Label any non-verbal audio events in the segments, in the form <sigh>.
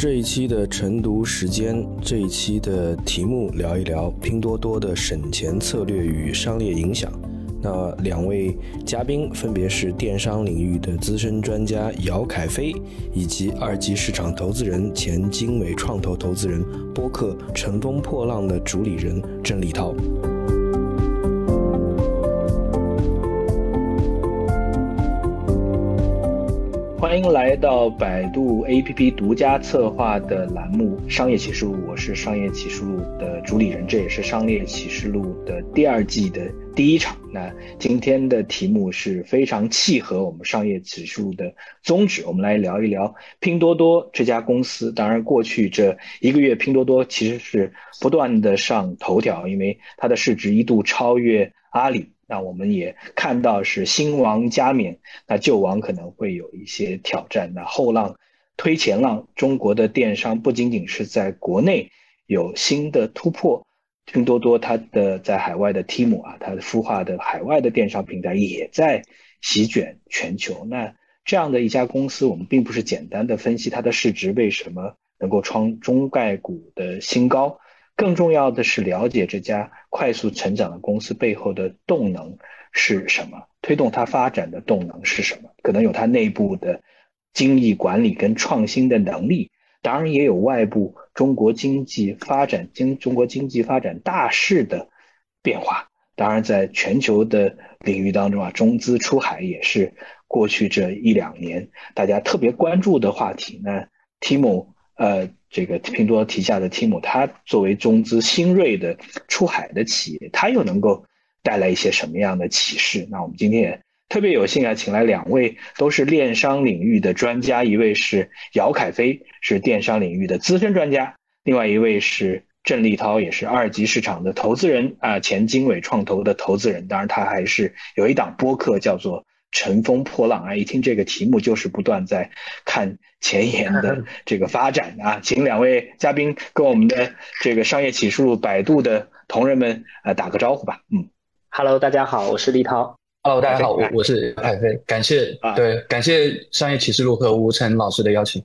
这一期的晨读时间。这一期的题目聊一聊拼多多的省钱策略与商业影响。那两位嘉宾分别是电商领域的资深专家姚凯飞，以及二级市场投资人、前经纬创投投资人、播客《乘风破浪》的主理人郑立涛。欢迎来到百度 APP 独家策划的栏目《商业启示录》，我是《商业启示录》的主理人，这也是《商业启示录》的第二季的第一场。那今天的题目是非常契合我们《商业启示录》的宗旨，我们来聊一聊拼多多这家公司。当然，过去这一个月，拼多多其实是不断的上头条，因为它的市值一度超越阿里。那我们也看到是新王加冕，那旧王可能会有一些挑战。那后浪推前浪，中国的电商不仅仅是在国内有新的突破，拼多多它的在海外的 Temu 啊，它孵化的海外的电商平台也在席卷全球。那这样的一家公司，我们并不是简单的分析它的市值为什么能够创中概股的新高。更重要的是了解这家快速成长的公司背后的动能是什么，推动它发展的动能是什么？可能有它内部的精益管理跟创新的能力，当然也有外部中国经济发展、经中国经济发展大势的变化。当然，在全球的领域当中啊，中资出海也是过去这一两年大家特别关注的话题。那 Tim，呃。这个拼多多旗下的 Timo，它作为中资新锐的出海的企业，它又能够带来一些什么样的启示？那我们今天也特别有幸啊，请来两位都是电商领域的专家，一位是姚凯飞，是电商领域的资深专家；另外一位是郑立涛，也是二级市场的投资人啊，前经纬创投的投资人。当然，他还是有一档播客叫做。乘风破浪啊！一听这个题目，就是不断在看前沿的这个发展啊！请两位嘉宾跟我们的这个商业启示录百度的同仁们啊打个招呼吧。嗯，Hello，大家好，我是立涛。Hello，大家好，我我是海飞。感谢啊，对，感谢商业启示录和吴晨老师的邀请。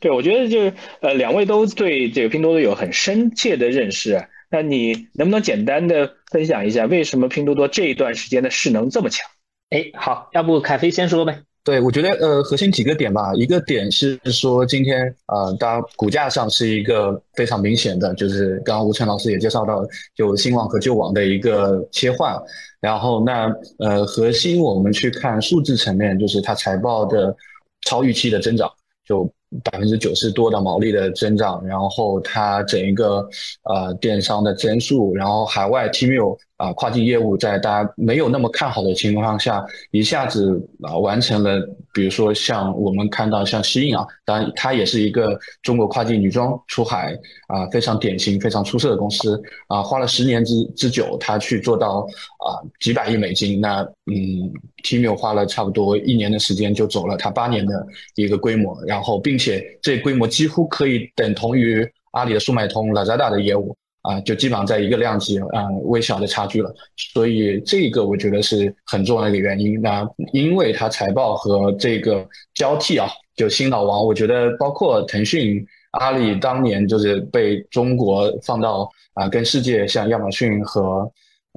对，我觉得就是呃，两位都对这个拼多多有很深切的认识。那你能不能简单的分享一下，为什么拼多多这一段时间的势能这么强？哎，好，要不凯飞先说呗？对，我觉得呃，核心几个点吧。一个点是说，今天呃，当股价上是一个非常明显的，就是刚刚吴晨老师也介绍到，就新网和旧网的一个切换。然后那呃，核心我们去看数字层面，就是它财报的超预期的增长，就。百分之九十多的毛利的增长，然后它整一个呃电商的增速，然后海外 TMU 啊跨境业务在大家没有那么看好的情况下，一下子啊完成了，比如说像我们看到像西印啊，当然它也是一个中国跨境女装出海啊非常典型、非常出色的公司啊，花了十年之之久，它去做到啊几百亿美金，那嗯 Temu 花了差不多一年的时间就走了它八年的一个规模，然后并且。且这规模几乎可以等同于阿里的速卖通、Lazada 的业务啊，就基本上在一个量级啊微小的差距了。所以这个我觉得是很重要的一个原因。那因为它财报和这个交替啊，就新老王，我觉得包括腾讯、阿里当年就是被中国放到啊跟世界像亚马逊和。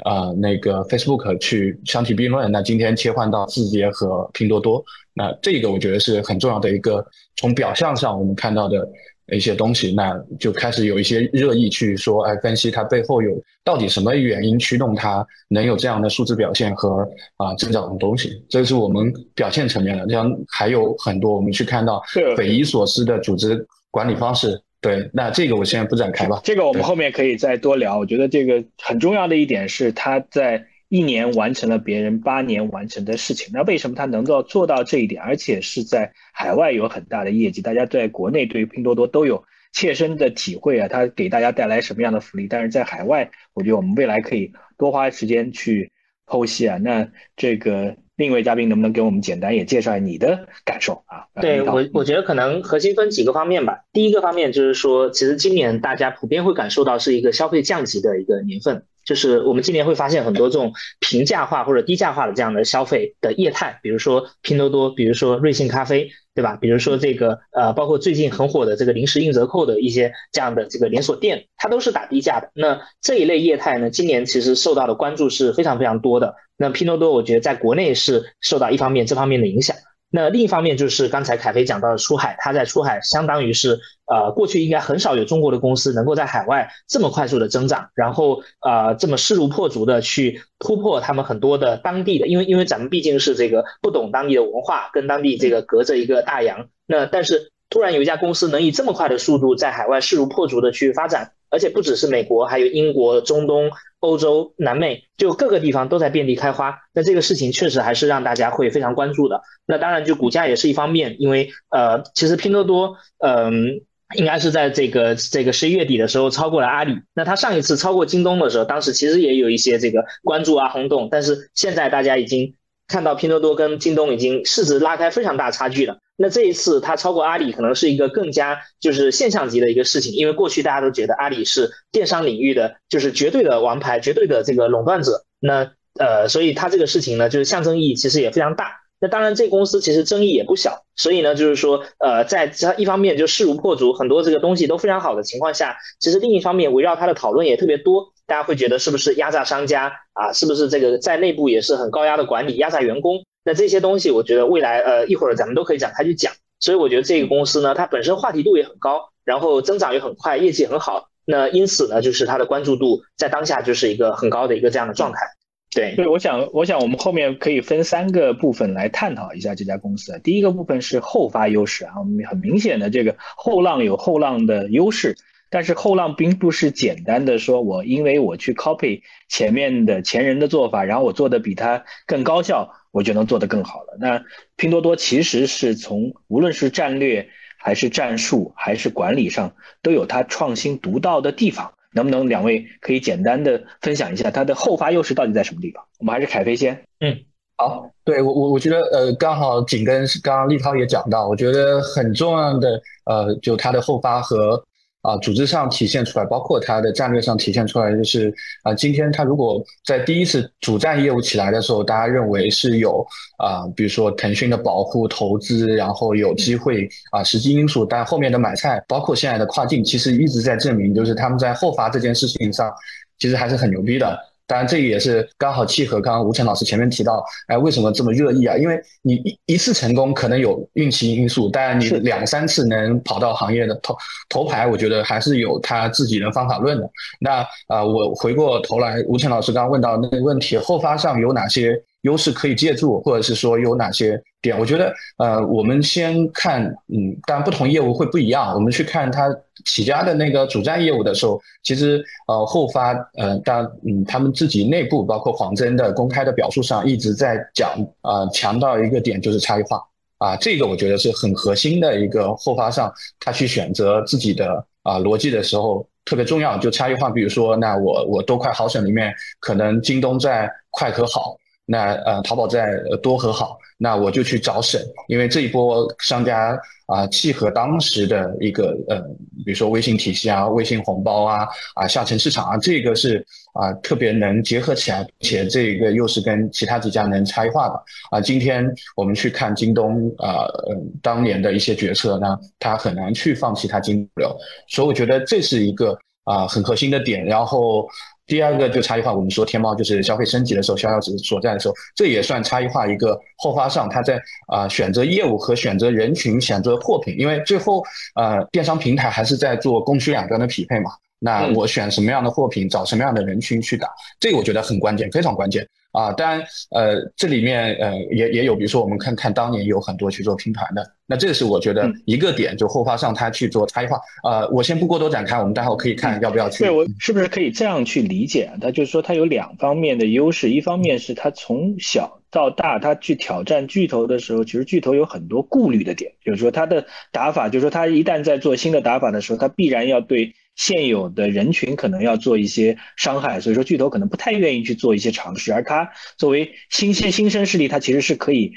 啊，那个 Facebook 去相提并论，那今天切换到字节和拼多多，那这个我觉得是很重要的一个，从表象上我们看到的一些东西，那就开始有一些热议去说，哎，分析它背后有到底什么原因驱动它能有这样的数字表现和啊增长的东西，这是我们表现层面的，像还有很多我们去看到匪夷所思的组织管理方式。对，那这个我现在不展开吧。这个我们后面可以再多聊。我觉得这个很重要的一点是，它在一年完成了别人八年完成的事情。那为什么他能够做到这一点，而且是在海外有很大的业绩？大家在国内对于拼多多都有切身的体会啊，它给大家带来什么样的福利？但是在海外，我觉得我们未来可以多花时间去剖析啊。那这个。另一位嘉宾能不能给我们简单也介绍下你的感受啊？对我，我觉得可能核心分几个方面吧。第一个方面就是说，其实今年大家普遍会感受到是一个消费降级的一个年份，就是我们今年会发现很多这种平价化或者低价化的这样的消费的业态，比如说拼多多，比如说瑞幸咖啡，对吧？比如说这个呃，包括最近很火的这个零食硬折扣的一些这样的这个连锁店，它都是打低价的。那这一类业态呢，今年其实受到的关注是非常非常多的。那拼多多，我觉得在国内是受到一方面这方面的影响。那另一方面就是刚才凯飞讲到的出海，它在出海相当于是呃过去应该很少有中国的公司能够在海外这么快速的增长，然后呃这么势如破竹的去突破他们很多的当地的，因为因为咱们毕竟是这个不懂当地的文化，跟当地这个隔着一个大洋，那但是突然有一家公司能以这么快的速度在海外势如破竹的去发展，而且不只是美国，还有英国、中东。欧洲、南美就各个地方都在遍地开花，那这个事情确实还是让大家会非常关注的。那当然，就股价也是一方面，因为呃，其实拼多多，嗯，应该是在这个这个十一月底的时候超过了阿里。那它上一次超过京东的时候，当时其实也有一些这个关注啊轰动，但是现在大家已经看到拼多多跟京东已经市值拉开非常大差距了。那这一次它超过阿里，可能是一个更加就是现象级的一个事情，因为过去大家都觉得阿里是电商领域的就是绝对的王牌，绝对的这个垄断者。那呃，所以它这个事情呢，就是象征意义其实也非常大。那当然，这公司其实争议也不小。所以呢，就是说，呃，在它一方面就势如破竹，很多这个东西都非常好的情况下，其实另一方面围绕它的讨论也特别多。大家会觉得是不是压榨商家啊？是不是这个在内部也是很高压的管理，压榨员工？那这些东西，我觉得未来呃一会儿咱们都可以展开去讲。所以我觉得这个公司呢，它本身话题度也很高，然后增长也很快，业绩很好。那因此呢，就是它的关注度在当下就是一个很高的一个这样的状态。对，对，我想，我想我们后面可以分三个部分来探讨一下这家公司。第一个部分是后发优势啊，我们很明显的这个后浪有后浪的优势。但是后浪并不是简单的说，我因为我去 copy 前面的前人的做法，然后我做的比他更高效，我就能做得更好了。那拼多多其实是从无论是战略还是战术还是管理上，都有它创新独到的地方。能不能两位可以简单的分享一下它的后发优势到底在什么地方？我们还是凯飞先。嗯，好，对我我我觉得呃刚好紧跟刚刚立涛也讲到，我觉得很重要的呃就它的后发和。啊，组织上体现出来，包括它的战略上体现出来，就是啊，今天它如果在第一次主战业务起来的时候，大家认为是有啊，比如说腾讯的保护投资，然后有机会啊，实际因素，但后面的买菜，包括现在的跨境，其实一直在证明，就是他们在后发这件事情上，其实还是很牛逼的。当然，这个也是刚好契合刚刚吴晨老师前面提到，哎，为什么这么热议啊？因为你一一次成功可能有运气因素，但你两三次能跑到行业的头头牌，我觉得还是有他自己的方法论的。那啊，我回过头来，吴晨老师刚刚问到那个问题，后发上有哪些？优势可以借助，或者是说有哪些点？我觉得，呃，我们先看，嗯，当然不同业务会不一样。我们去看它起家的那个主站业务的时候，其实，呃，后发，呃，当嗯，他们自己内部包括黄峥的公开的表述上一直在讲，啊，强调一个点就是差异化，啊，这个我觉得是很核心的一个后发上，他去选择自己的啊逻辑的时候特别重要，就差异化。比如说，那我我多快好省里面，可能京东在快和好。那呃，淘宝在多和好，那我就去找省，因为这一波商家啊，契合当时的一个呃，比如说微信体系啊、微信红包啊、啊下沉市场啊，这个是啊特别能结合起来，且这个又是跟其他几家能差异化的啊。今天我们去看京东啊，嗯，当年的一些决策呢，它很难去放弃它金流，所以我觉得这是一个啊很核心的点，然后。第二个就差异化，我们说天猫就是消费升级的时候，销售值所在的时候，这也算差异化一个后发上，它在啊选择业务和选择人群、选择货品，因为最后呃电商平台还是在做供需两端的匹配嘛。那我选什么样的货品，找什么样的人群去打，这个我觉得很关键，非常关键。啊，当然，呃，这里面呃也也有，比如说我们看看当年有很多去做拼团的，那这个是我觉得一个点，就后发上他去做差异化。呃，我先不过多展开，我们待会可以看要不要去。对我是不是可以这样去理解啊？他就是说它有两方面的优势，一方面是它从小到大它去挑战巨头的时候，其实巨头有很多顾虑的点，就是说它的打法，就是说它一旦在做新的打法的时候，它必然要对。现有的人群可能要做一些伤害，所以说巨头可能不太愿意去做一些尝试，而它作为新鲜新生势力，它其实是可以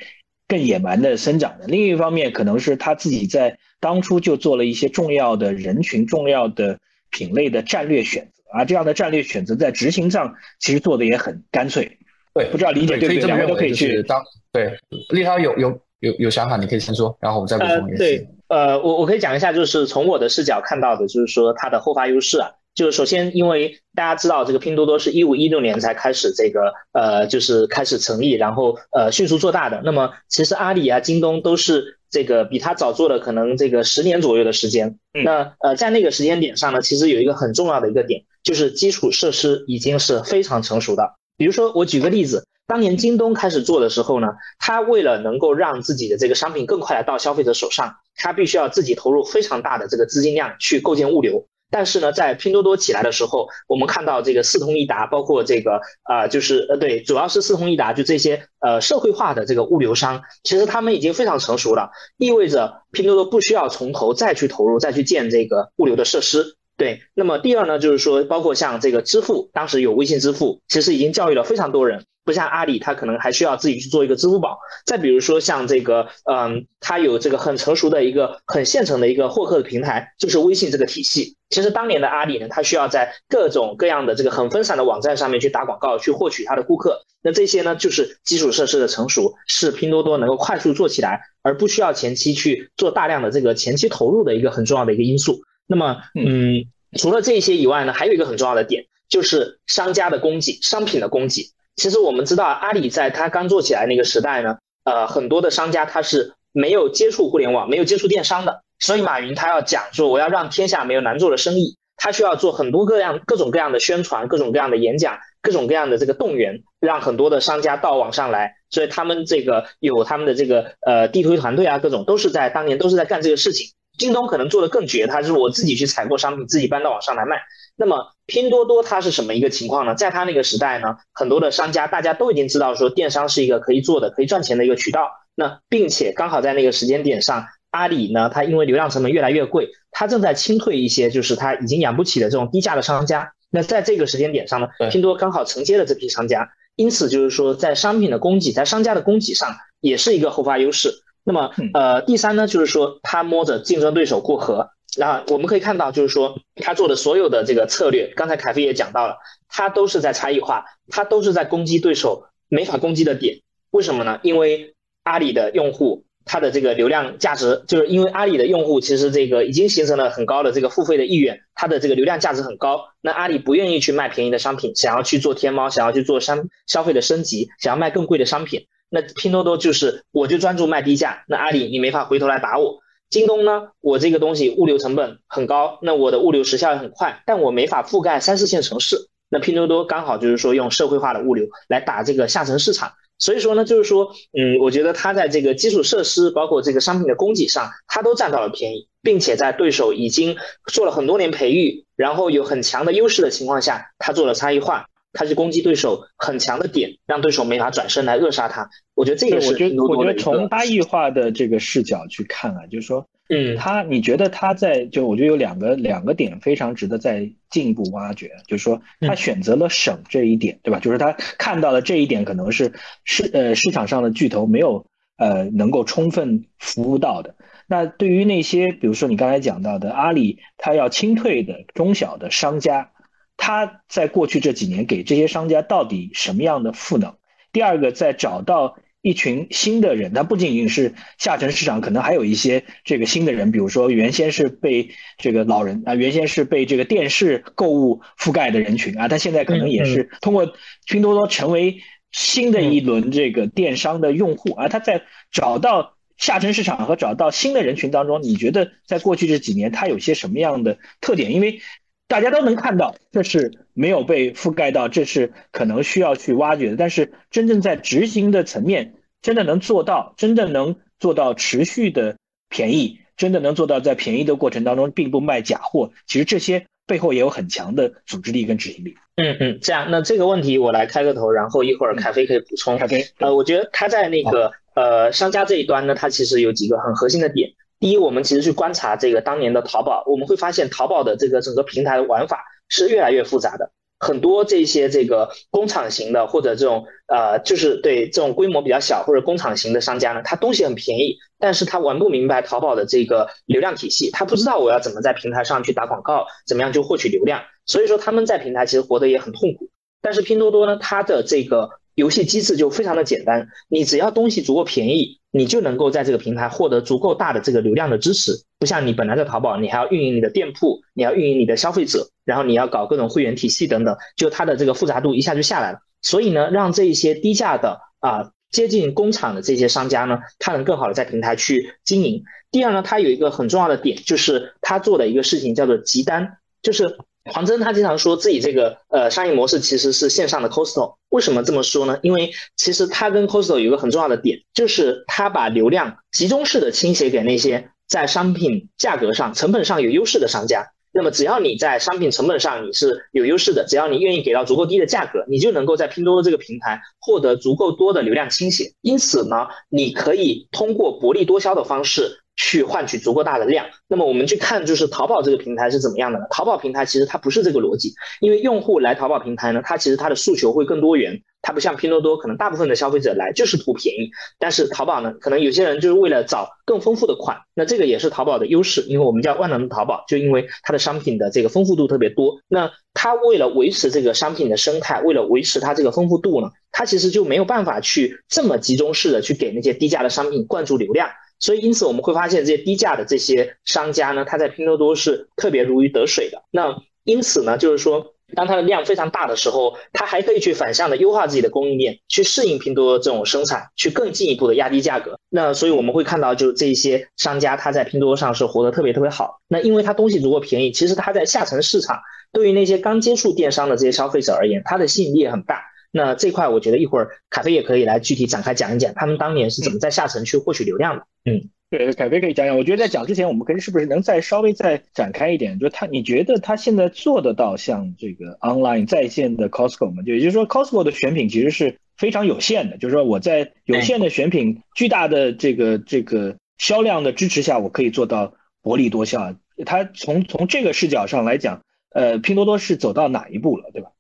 更野蛮的生长的。另一方面，可能是他自己在当初就做了一些重要的人群、重要的品类的战略选择，啊，这样的战略选择在执行上其实做的也很干脆。对，不知道理解对不对？两位都可以去当对。立涛有有有有想法，你可以先说，然后我们再补充。对，呃，我我可以讲一下，就是从我的视角看到的，就是说它的后发优势啊。就是首先，因为大家知道这个拼多多是一五一六年才开始这个呃，就是开始成立，然后呃迅速做大的。那么其实阿里啊、京东都是这个比它早做了可能这个十年左右的时间。那呃在那个时间点上呢，其实有一个很重要的一个点，就是基础设施已经是非常成熟的。比如说我举个例子，当年京东开始做的时候呢，它为了能够让自己的这个商品更快的到消费者手上，它必须要自己投入非常大的这个资金量去构建物流。但是呢，在拼多多起来的时候，我们看到这个四通一达，包括这个啊，就是呃，对，主要是四通一达，就这些呃社会化的这个物流商，其实他们已经非常成熟了，意味着拼多多不需要从头再去投入，再去建这个物流的设施。对，那么第二呢，就是说，包括像这个支付，当时有微信支付，其实已经教育了非常多人。不像阿里，它可能还需要自己去做一个支付宝。再比如说像这个，嗯，它有这个很成熟的一个很现成的一个获客的平台，就是微信这个体系。其实当年的阿里呢，它需要在各种各样的这个很分散的网站上面去打广告，去获取它的顾客。那这些呢，就是基础设施的成熟，是拼多多能够快速做起来，而不需要前期去做大量的这个前期投入的一个很重要的一个因素。那么，嗯，除了这些以外呢，还有一个很重要的点，就是商家的供给，商品的供给。其实我们知道，阿里在它刚做起来那个时代呢，呃，很多的商家他是没有接触互联网、没有接触电商的，所以马云他要讲说，我要让天下没有难做的生意，他需要做很多各样、各种各样的宣传、各种各样的演讲、各种各样的这个动员，让很多的商家到网上来。所以他们这个有他们的这个呃地推团队啊，各种都是在当年都是在干这个事情。京东可能做的更绝，他是我自己去采购商品，自己搬到网上来卖。那么拼多多它是什么一个情况呢？在它那个时代呢，很多的商家大家都已经知道说电商是一个可以做的、可以赚钱的一个渠道。那并且刚好在那个时间点上，阿里呢，它因为流量成本越来越贵，它正在清退一些就是它已经养不起的这种低价的商家。那在这个时间点上呢，拼多多刚好承接了这批商家，因此就是说在商品的供给，在商家的供给上也是一个后发优势。那么，呃，第三呢，就是说他摸着竞争对手过河。那我们可以看到，就是说他做的所有的这个策略，刚才凯飞也讲到了，他都是在差异化，他都是在攻击对手没法攻击的点。为什么呢？因为阿里的用户，他的这个流量价值，就是因为阿里的用户其实这个已经形成了很高的这个付费的意愿，他的这个流量价值很高。那阿里不愿意去卖便宜的商品，想要去做天猫，想要去做商消费的升级，想要卖更贵的商品。那拼多多就是我就专注卖低价，那阿里你没法回头来打我。京东呢，我这个东西物流成本很高，那我的物流时效也很快，但我没法覆盖三四线城市。那拼多多刚好就是说用社会化的物流来打这个下沉市场，所以说呢，就是说，嗯，我觉得它在这个基础设施包括这个商品的供给上，它都占到了便宜，并且在对手已经做了很多年培育，然后有很强的优势的情况下，它做了差异化。他是攻击对手很强的点，让对手没法转身来扼杀他。我觉得这个是我觉得我觉得从差异化的这个视角去看啊，就是说，嗯，他你觉得他在就我觉得有两个两个点非常值得再进一步挖掘，就是说他选择了省这一点，对吧？就是他看到了这一点可能是市呃市场上的巨头没有呃能够充分服务到的。那对于那些比如说你刚才讲到的阿里，他要清退的中小的商家。他在过去这几年给这些商家到底什么样的赋能？第二个，在找到一群新的人，他不仅仅是下沉市场，可能还有一些这个新的人，比如说原先是被这个老人啊，原先是被这个电视购物覆盖的人群啊，他现在可能也是通过拼多多成为新的一轮这个电商的用户啊。他在找到下沉市场和找到新的人群当中，你觉得在过去这几年他有些什么样的特点？因为大家都能看到，这是没有被覆盖到，这是可能需要去挖掘的。但是真正在执行的层面，真的能做到，真的能做到持续的便宜，真的能做到在便宜的过程当中并不卖假货。其实这些背后也有很强的组织力跟执行力。嗯嗯，这样，那这个问题我来开个头，然后一会儿凯飞可以补充。凯飞，呃，我觉得他在那个呃商家这一端呢，他其实有几个很核心的点。第一，我们其实去观察这个当年的淘宝，我们会发现淘宝的这个整个平台的玩法是越来越复杂的。很多这些这个工厂型的或者这种呃，就是对这种规模比较小或者工厂型的商家呢，他东西很便宜，但是他玩不明白淘宝的这个流量体系，他不知道我要怎么在平台上去打广告，怎么样就获取流量，所以说他们在平台其实活得也很痛苦。但是拼多多呢，它的这个游戏机制就非常的简单，你只要东西足够便宜。你就能够在这个平台获得足够大的这个流量的支持，不像你本来在淘宝，你还要运营你的店铺，你要运营你的消费者，然后你要搞各种会员体系等等，就它的这个复杂度一下就下来了。所以呢，让这一些低价的啊接近工厂的这些商家呢，他能更好的在平台去经营。第二呢，它有一个很重要的点，就是他做的一个事情叫做集单，就是。黄峥他经常说自己这个呃商业模式其实是线上的 Costco，为什么这么说呢？因为其实他跟 Costco 有一个很重要的点，就是他把流量集中式的倾斜给那些在商品价格上、成本上有优势的商家。那么只要你在商品成本上你是有优势的，只要你愿意给到足够低的价格，你就能够在拼多多这个平台获得足够多的流量倾斜。因此呢，你可以通过薄利多销的方式。去换取足够大的量，那么我们去看就是淘宝这个平台是怎么样的呢？淘宝平台其实它不是这个逻辑，因为用户来淘宝平台呢，它其实它的诉求会更多元，它不像拼多多，可能大部分的消费者来就是图便宜，但是淘宝呢，可能有些人就是为了找更丰富的款，那这个也是淘宝的优势，因为我们叫万能的淘宝，就因为它的商品的这个丰富度特别多，那它为了维持这个商品的生态，为了维持它这个丰富度呢，它其实就没有办法去这么集中式的去给那些低价的商品灌注流量。所以，因此我们会发现这些低价的这些商家呢，他在拼多多是特别如鱼得水的。那因此呢，就是说，当它的量非常大的时候，它还可以去反向的优化自己的供应链，去适应拼多多这种生产，去更进一步的压低价格。那所以我们会看到，就这些商家他在拼多多上是活得特别特别好。那因为他东西足够便宜，其实他在下沉市场，对于那些刚接触电商的这些消费者而言，它的吸引力也很大。那这块我觉得一会儿凯飞也可以来具体展开讲一讲，他们当年是怎么在下沉去获取流量的。嗯，对，凯飞可以讲讲。我觉得在讲之前，我们可以是不是能再稍微再展开一点？就他，你觉得他现在做得到像这个 online 在线的 Costco 吗？就也就是说，Costco 的选品其实是非常有限的。就是说，我在有限的选品、巨大的这个这个销量的支持下，我可以做到薄利多销。他从从这个视角上来讲，呃，拼多多是走到哪一步了，对吧？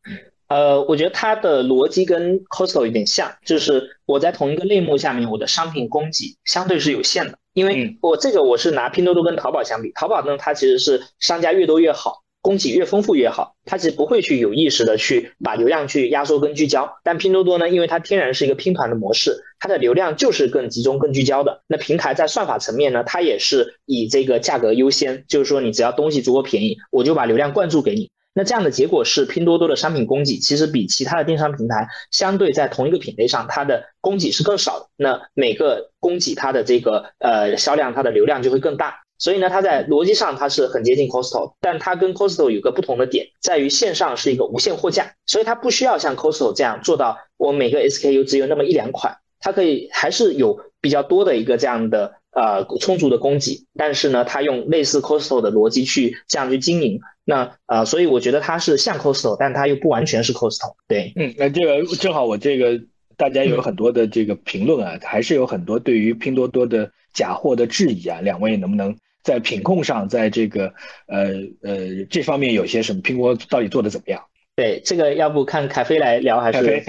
呃，我觉得它的逻辑跟 Costco 有点像，就是我在同一个类目下面，我的商品供给相对是有限的，因为我这个我是拿拼多多跟淘宝相比，淘宝呢它其实是商家越多越好，供给越丰富越好，它其实不会去有意识的去把流量去压缩跟聚焦，但拼多多呢，因为它天然是一个拼团的模式，它的流量就是更集中、更聚焦的。那平台在算法层面呢，它也是以这个价格优先，就是说你只要东西足够便宜，我就把流量灌注给你。那这样的结果是，拼多多的商品供给其实比其他的电商平台相对在同一个品类上，它的供给是更少的。那每个供给它的这个呃销量，它的流量就会更大。所以呢，它在逻辑上它是很接近 Costco，但它跟 Costco 有个不同的点，在于线上是一个无限货架，所以它不需要像 Costco 这样做到我每个 SKU 只有那么一两款，它可以还是有比较多的一个这样的。呃，充足的供给，但是呢，它用类似 Costco 的逻辑去这样去经营，那呃，所以我觉得它是像 Costco，但它又不完全是 Costco。对，嗯，那这个正好我这个大家有很多的这个评论啊，还是有很多对于拼多多的假货的质疑啊，两位能不能在品控上，在这个呃呃这方面有些什么？拼多多到底做的怎么样？对这个，要不看凯飞来聊还是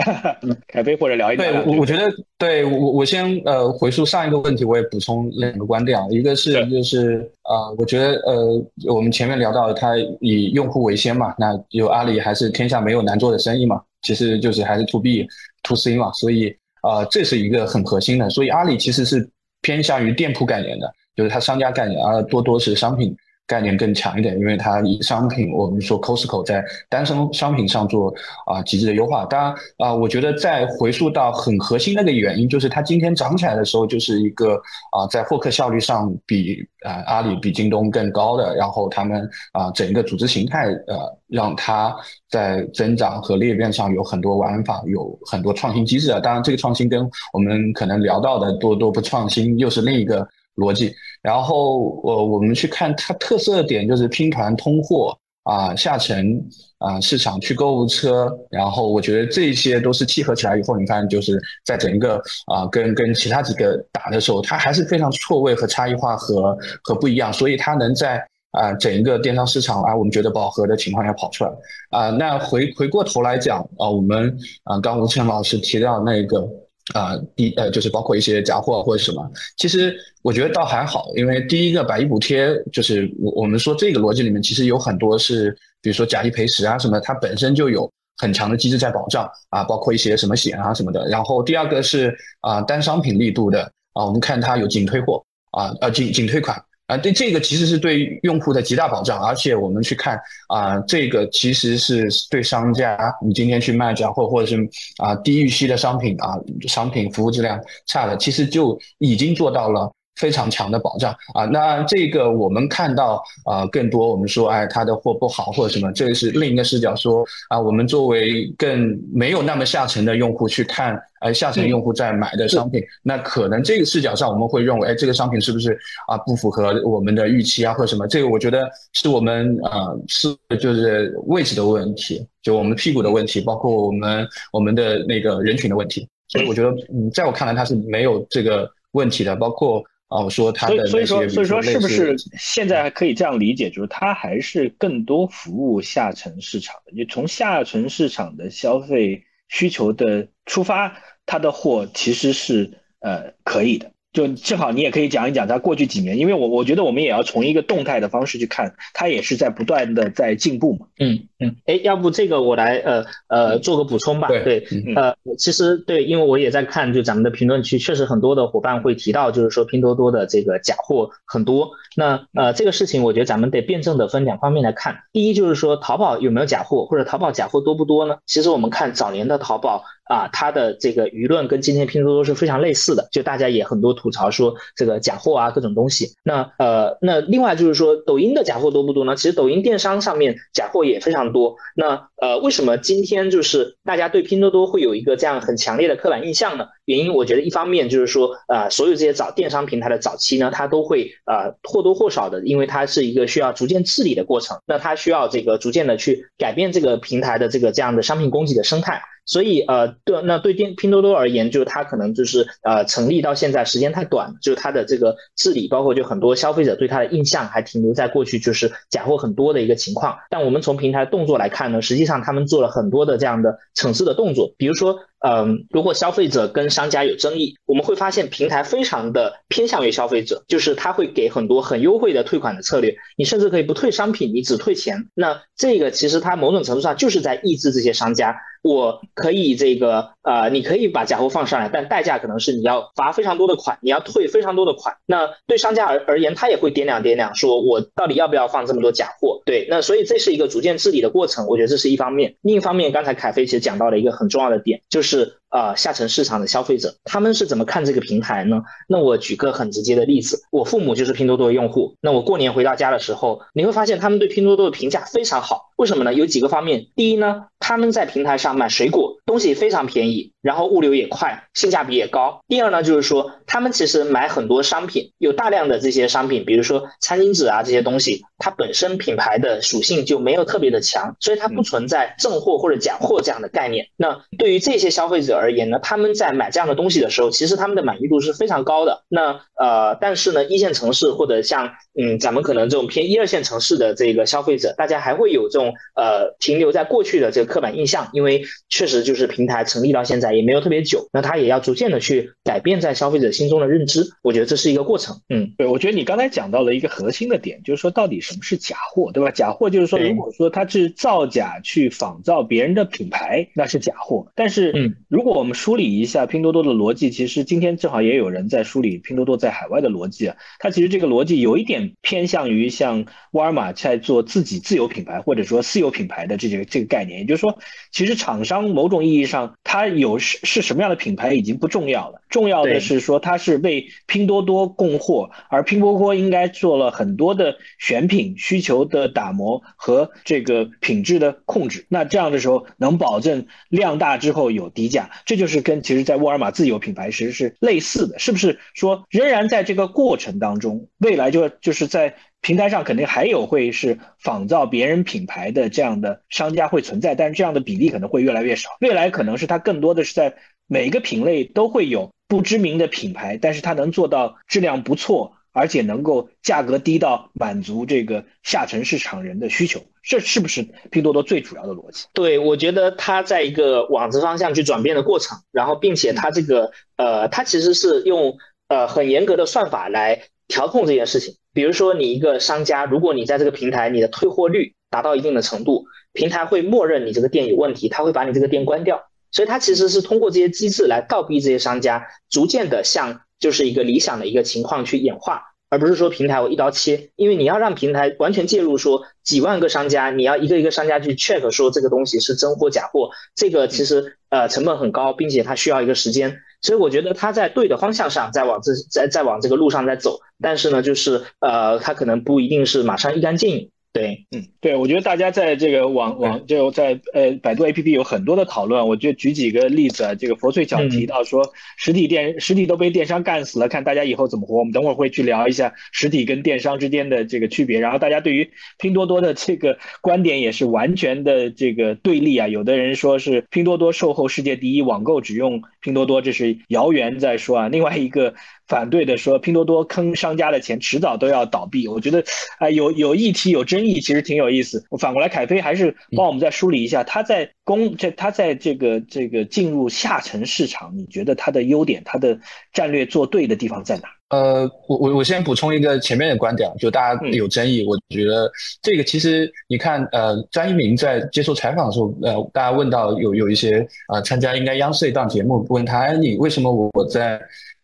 凯飞或者聊一聊？对，我我觉得，对我我先呃回溯上一个问题，我也补充两个观点啊。一个是就是呃，我觉得呃，我们前面聊到它以用户为先嘛，那有阿里还是天下没有难做的生意嘛，其实就是还是 to B to C 嘛，所以啊，这是一个很核心的。所以阿里其实是偏向于店铺概念的，就是它商家概念，而多多是商品。概念更强一点，因为它以商品，我们说 Costco 在单商商品上做啊极致的优化。当然啊，我觉得再回溯到很核心那个原因，就是它今天涨起来的时候，就是一个啊在获客效率上比啊阿里比京东更高的，然后他们啊整个组织形态呃让它在增长和裂变上有很多玩法，有很多创新机制啊。当然这个创新跟我们可能聊到的多多不创新又是另一个。逻辑，然后我我们去看它特色的点，就是拼团通货啊，下沉啊，市场去购物车，然后我觉得这些都是契合起来以后，你看就是在整个啊跟跟其他几个打的时候，它还是非常错位和差异化和和不一样，所以它能在啊，整一个电商市场啊，我们觉得饱和的情况下跑出来啊。那回回过头来讲啊，我们啊，刚吴晨老师提到那个啊，一呃，就是包括一些假货或者什么，其实我觉得倒还好，因为第一个百亿补贴，就是我我们说这个逻辑里面其实有很多是，比如说假一赔十啊什么，它本身就有很强的机制在保障啊，包括一些什么险啊什么的。然后第二个是啊，单商品力度的啊，我们看它有仅退货啊，呃，仅仅退款。啊，对这个其实是对用户的极大保障，而且我们去看啊，这个其实是对商家，你今天去卖假货或者是啊低预期的商品啊，商品服务质量差的，其实就已经做到了。非常强的保障啊，那这个我们看到啊，更多我们说哎，他的货不好或者什么，这个是另一个视角说啊，我们作为更没有那么下沉的用户去看，哎，下层用户在买的商品，那可能这个视角上我们会认为，哎，这个商品是不是啊不符合我们的预期啊或者什么？这个我觉得是我们啊是就是位置的问题，就我们屁股的问题，包括我们我们的那个人群的问题，所以我觉得嗯，在我看来它是没有这个问题的，包括。哦，说他的所以说所以说是不是现在还可以这样理解，就是它还是更多服务下沉市场的，你从下沉市场的消费需求的出发，它的货其实是呃可以的。就正好你也可以讲一讲它过去几年，因为我我觉得我们也要从一个动态的方式去看，它也是在不断的在进步嘛。嗯嗯，哎，要不这个我来呃呃做个补充吧。对，呃，其实对，因为我也在看，就咱们的评论区确实很多的伙伴会提到，就是说拼多多的这个假货很多。那呃这个事情，我觉得咱们得辩证的分两方面来看。第一就是说淘宝有没有假货，或者淘宝假货多不多呢？其实我们看早年的淘宝。啊，它的这个舆论跟今天拼多多是非常类似的，就大家也很多吐槽说这个假货啊，各种东西。那呃，那另外就是说，抖音的假货多不多呢？其实抖音电商上面假货也非常多。那呃，为什么今天就是大家对拼多多会有一个这样很强烈的刻板印象呢？原因我觉得一方面就是说，呃，所有这些早电商平台的早期呢，它都会呃或多或少的，因为它是一个需要逐渐治理的过程，那它需要这个逐渐的去改变这个平台的这个这样的商品供给的生态。所以，呃，对，那对拼拼多多而言，就是它可能就是呃，成立到现在时间太短，就是它的这个治理，包括就很多消费者对它的印象还停留在过去就是假货很多的一个情况。但我们从平台动作来看呢，实际上他们做了很多的这样的惩治的动作，比如说。嗯，如果消费者跟商家有争议，我们会发现平台非常的偏向于消费者，就是他会给很多很优惠的退款的策略，你甚至可以不退商品，你只退钱。那这个其实它某种程度上就是在抑制这些商家。我可以这个呃，你可以把假货放上来，但代价可能是你要罚非常多的款，你要退非常多的款。那对商家而而言，他也会掂量掂量，说我到底要不要放这么多假货？对，那所以这是一个逐渐治理的过程，我觉得这是一方面。另一方面，刚才凯飞其实讲到了一个很重要的点，就是。是呃下沉市场的消费者，他们是怎么看这个平台呢？那我举个很直接的例子，我父母就是拼多多的用户。那我过年回到家的时候，你会发现他们对拼多多的评价非常好。为什么呢？有几个方面。第一呢，他们在平台上买水果，东西非常便宜，然后物流也快，性价比也高。第二呢，就是说他们其实买很多商品，有大量的这些商品，比如说餐巾纸啊这些东西，它本身品牌的属性就没有特别的强，所以它不存在正货或者假货这样的概念。那对于这些消费者，而言呢，他们在买这样的东西的时候，其实他们的满意度是非常高的。那呃，但是呢，一线城市或者像嗯，咱们可能这种偏一二线城市的这个消费者，大家还会有这种呃停留在过去的这个刻板印象，因为确实就是平台成立到现在也没有特别久，那他也要逐渐的去改变在消费者心中的认知。我觉得这是一个过程。嗯，对，我觉得你刚才讲到了一个核心的点，就是说到底什么是假货，对吧？假货就是说，如果说它是造假去仿造别人的品牌，那是假货。但是，嗯，如果我们梳理一下拼多多的逻辑，其实今天正好也有人在梳理拼多多在海外的逻辑啊。它其实这个逻辑有一点偏向于像沃尔玛在做自己自有品牌或者说私有品牌的这些这个概念。也就是说，其实厂商某种意义上它有是是什么样的品牌已经不重要了，重要的是说它是为拼多多供货，而拼多多应该做了很多的选品需求的打磨和这个品质的控制。那这样的时候能保证量大之后有低价，这就是跟其实在沃尔玛自有品牌其实是类似的，是不是？说仍然在这个过程当中，未来就就是在平台上肯定还有会是仿造别人品牌的这样的商家会存在，但是这样的比例可能会越来越少。未来可能是它更多的是在每个品类都会有不知名的品牌，但是它能做到质量不错。而且能够价格低到满足这个下沉市场人的需求，这是不是拼多多最主要的逻辑？对，我觉得它在一个网子方向去转变的过程，然后并且它这个呃，它其实是用呃很严格的算法来调控这件事情。比如说，你一个商家，如果你在这个平台你的退货率达到一定的程度，平台会默认你这个店有问题，它会把你这个店关掉。所以它其实是通过这些机制来倒逼这些商家，逐渐的向就是一个理想的一个情况去演化，而不是说平台我一刀切。因为你要让平台完全介入，说几万个商家，你要一个一个商家去 check 说这个东西是真货假货，这个其实呃成本很高，并且它需要一个时间。所以我觉得它在对的方向上，在往这在在往这个路上在走，但是呢，就是呃它可能不一定是马上一竿见影。对，嗯，对，我觉得大家在这个网网就在呃百度 APP 有很多的讨论，我就举几个例子啊，这个佛翠角提到说实体店实体都被电商干死了，看大家以后怎么活。我们等会儿会去聊一下实体跟电商之间的这个区别，然后大家对于拼多多的这个观点也是完全的这个对立啊，有的人说是拼多多售后世界第一，网购只用拼多多，这是谣言在说啊，另外一个。反对的说，拼多多坑商家的钱，迟早都要倒闭。我觉得，啊，有有议题有争议，其实挺有意思。我反过来，凯飞还是帮我们再梳理一下，他在公这，他在这个这个进入下沉市场，你觉得他的优点，他的战略做对的地方在哪？呃，我我我先补充一个前面的观点，就大家有争议，我觉得这个其实你看，呃，张一鸣在接受采访的时候，呃，大家问到有有一些啊，参加应该央视一档节目，问他，哎你为什么我在？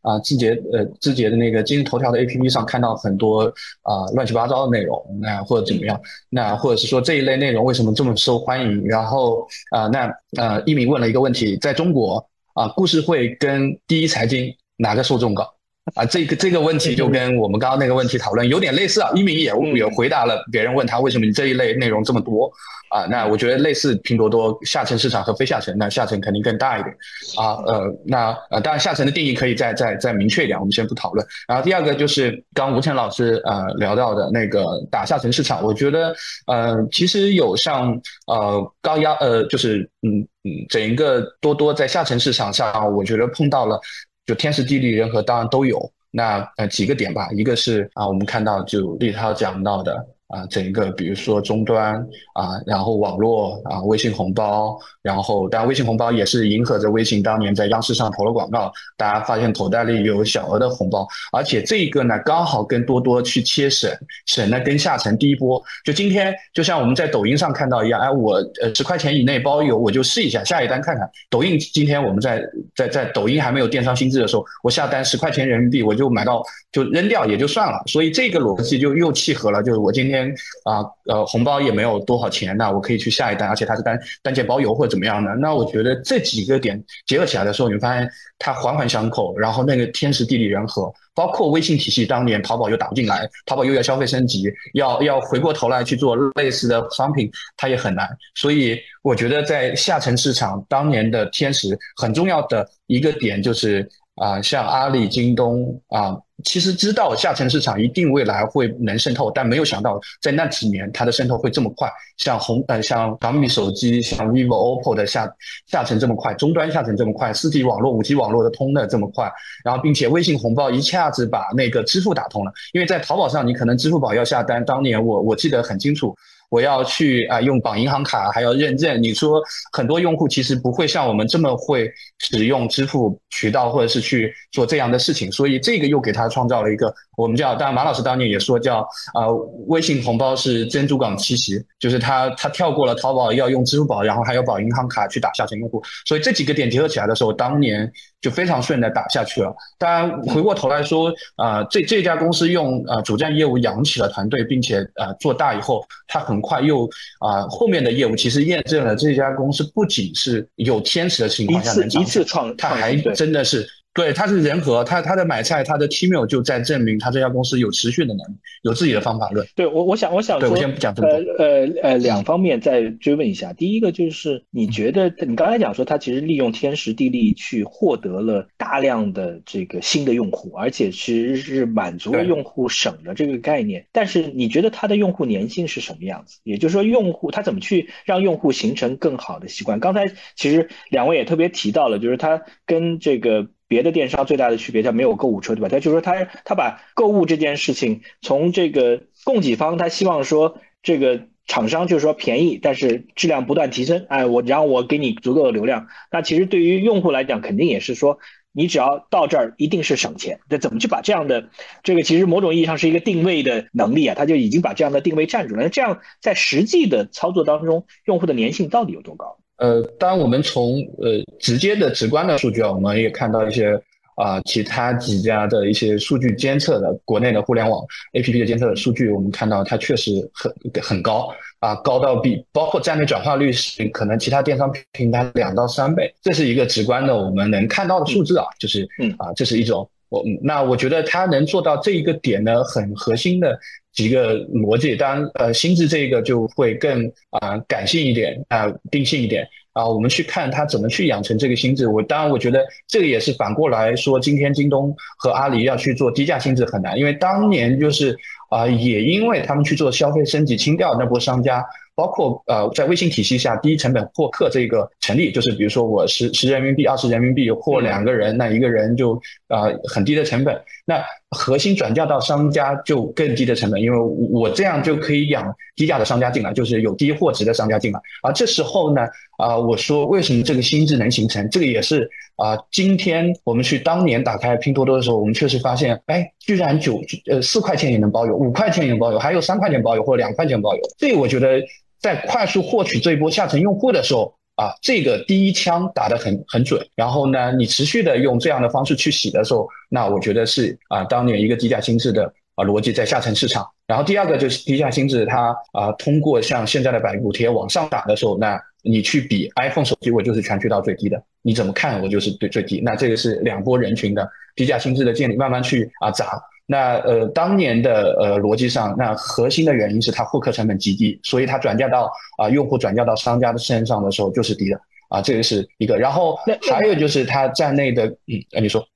啊，字节呃，字节的那个今日头条的 A P P 上看到很多啊乱七八糟的内容，那或者怎么样，那或者是说这一类内容为什么这么受欢迎？然后啊，那呃，一鸣问了一个问题，在中国啊，故事会跟第一财经哪个受众高？啊，这个这个问题就跟我们刚刚那个问题讨论有点类似啊。一鸣也也回答了别人问他为什么你这一类内容这么多。啊，那我觉得类似拼多多下沉市场和非下沉，那下沉肯定更大一点啊。呃，那呃，当然下沉的定义可以再再再明确一点，我们先不讨论。然后第二个就是刚吴晨老师呃聊到的那个打下沉市场，我觉得呃其实有像呃高压呃就是嗯嗯整一个多多在下沉市场上，我觉得碰到了就天时地利人和，当然都有。那呃几个点吧，一个是啊我们看到就立涛讲到的。啊，整一个比如说终端啊，然后网络啊，微信红包，然后当然微信红包也是迎合着微信当年在央视上投了广告，大家发现口袋里有小额的红包，而且这个呢刚好跟多多去切省，省呢跟下沉第一波，就今天就像我们在抖音上看到一样，哎，我呃十块钱以内包邮，我就试一下下一单看看。抖音今天我们在在在抖音还没有电商心智的时候，我下单十块钱人民币，我就买到就扔掉也就算了，所以这个逻辑就又契合了，就是我今天。天啊，呃，红包也没有多少钱，那我可以去下一单，而且它是单单件包邮或者怎么样的。那我觉得这几个点结合起来的时候，你会发现它环环相扣，然后那个天时地利人和，包括微信体系，当年淘宝又打不进来，淘宝又要消费升级，要要回过头来去做类似的商品，它也很难。所以我觉得在下沉市场当年的天时很重要的一个点就是啊，像阿里、京东啊。其实知道下沉市场一定未来会能渗透，但没有想到在那几年它的渗透会这么快。像红呃像小米手机、像 vivo、OPPO 的下下沉这么快，终端下沉这么快，四 G 网络、五 G 网络的通的这么快，然后并且微信红包一下子把那个支付打通了。因为在淘宝上，你可能支付宝要下单，当年我我记得很清楚。我要去啊，用绑银行卡还要认证。你说很多用户其实不会像我们这么会使用支付渠道，或者是去做这样的事情，所以这个又给他创造了一个我们叫，当然马老师当年也说叫啊，微信红包是珍珠港七夕，就是他他跳过了淘宝要用支付宝，然后还要绑银行卡去打下沉用户，所以这几个点结合起来的时候，当年。就非常顺的打下去了。当然，回过头来说，啊，这这家公司用啊主站业务养起了团队，并且啊做大以后，它很快又啊后面的业务其实验证了这家公司不仅是有天时的情况下能一次创，它还真的是。对，他是人和，他他的买菜，他的 t e m a i l 就在证明他这家公司有持续的能力，有自己的方法论。对我，我想，我想说，我先不讲这么多。呃呃呃，两方面再追问一下。第一个就是，你觉得你刚才讲说，他其实利用天时地利去获得了大量的这个新的用户，而且其实是满足了用户省的这个概念。但是你觉得他的用户粘性是什么样子？也就是说，用户他怎么去让用户形成更好的习惯？刚才其实两位也特别提到了，就是他跟这个。别的电商最大的区别，叫没有购物车，对吧？他就是说他他把购物这件事情从这个供给方，他希望说这个厂商就是说便宜，但是质量不断提升，哎，我然后我给你足够的流量。那其实对于用户来讲，肯定也是说。你只要到这儿，一定是省钱。那怎么去把这样的这个，其实某种意义上是一个定位的能力啊，他就已经把这样的定位占住了。那这样在实际的操作当中，用户的粘性到底有多高？呃，当然我们从呃直接的直观的数据啊，我们也看到一些。啊，其他几家的一些数据监测的国内的互联网 APP 的监测的数据，我们看到它确实很很高啊，高到比包括站内转化率是可能其他电商平台两到三倍，这是一个直观的我们能看到的数字啊，就是嗯啊，这是一种我那我觉得它能做到这一个点呢，很核心的几个逻辑，当然呃心智这个就会更啊感性一点啊定性一点。啊，我们去看他怎么去养成这个心智。我当然，我觉得这个也是反过来说，今天京东和阿里要去做低价心智很难，因为当年就是啊，也因为他们去做消费升级清掉那波商家。包括呃，在微信体系下低成本获客这个成立，就是比如说我十十人民币、二十人民币获两个人，那一个人就啊很低的成本。那核心转嫁到商家就更低的成本，因为我这样就可以养低价的商家进来，就是有低货值的商家进来。而这时候呢，啊，我说为什么这个心智能形成？这个也是啊，今天我们去当年打开拼多多的时候，我们确实发现，哎，居然九呃四块钱也能包邮，五块钱也能包邮，还有三块钱包邮或者两块钱包邮。这我觉得。在快速获取这一波下沉用户的时候啊，这个第一枪打得很很准。然后呢，你持续的用这样的方式去洗的时候，那我觉得是啊，当年一个低价心智的啊逻辑在下沉市场。然后第二个就是低价心智，它啊通过像现在的百亿补贴往上打的时候，那你去比 iPhone 手机，我就是全渠道最低的，你怎么看我就是最最低。那这个是两波人群的低价心智的建立，慢慢去啊砸。那呃，当年的呃逻辑上，那核心的原因是它获客成本极低，所以它转嫁到啊用户转嫁到商家的身上的时候就是低的。啊，这个是一个。然后还有就是它站内的，嗯，哎，你说。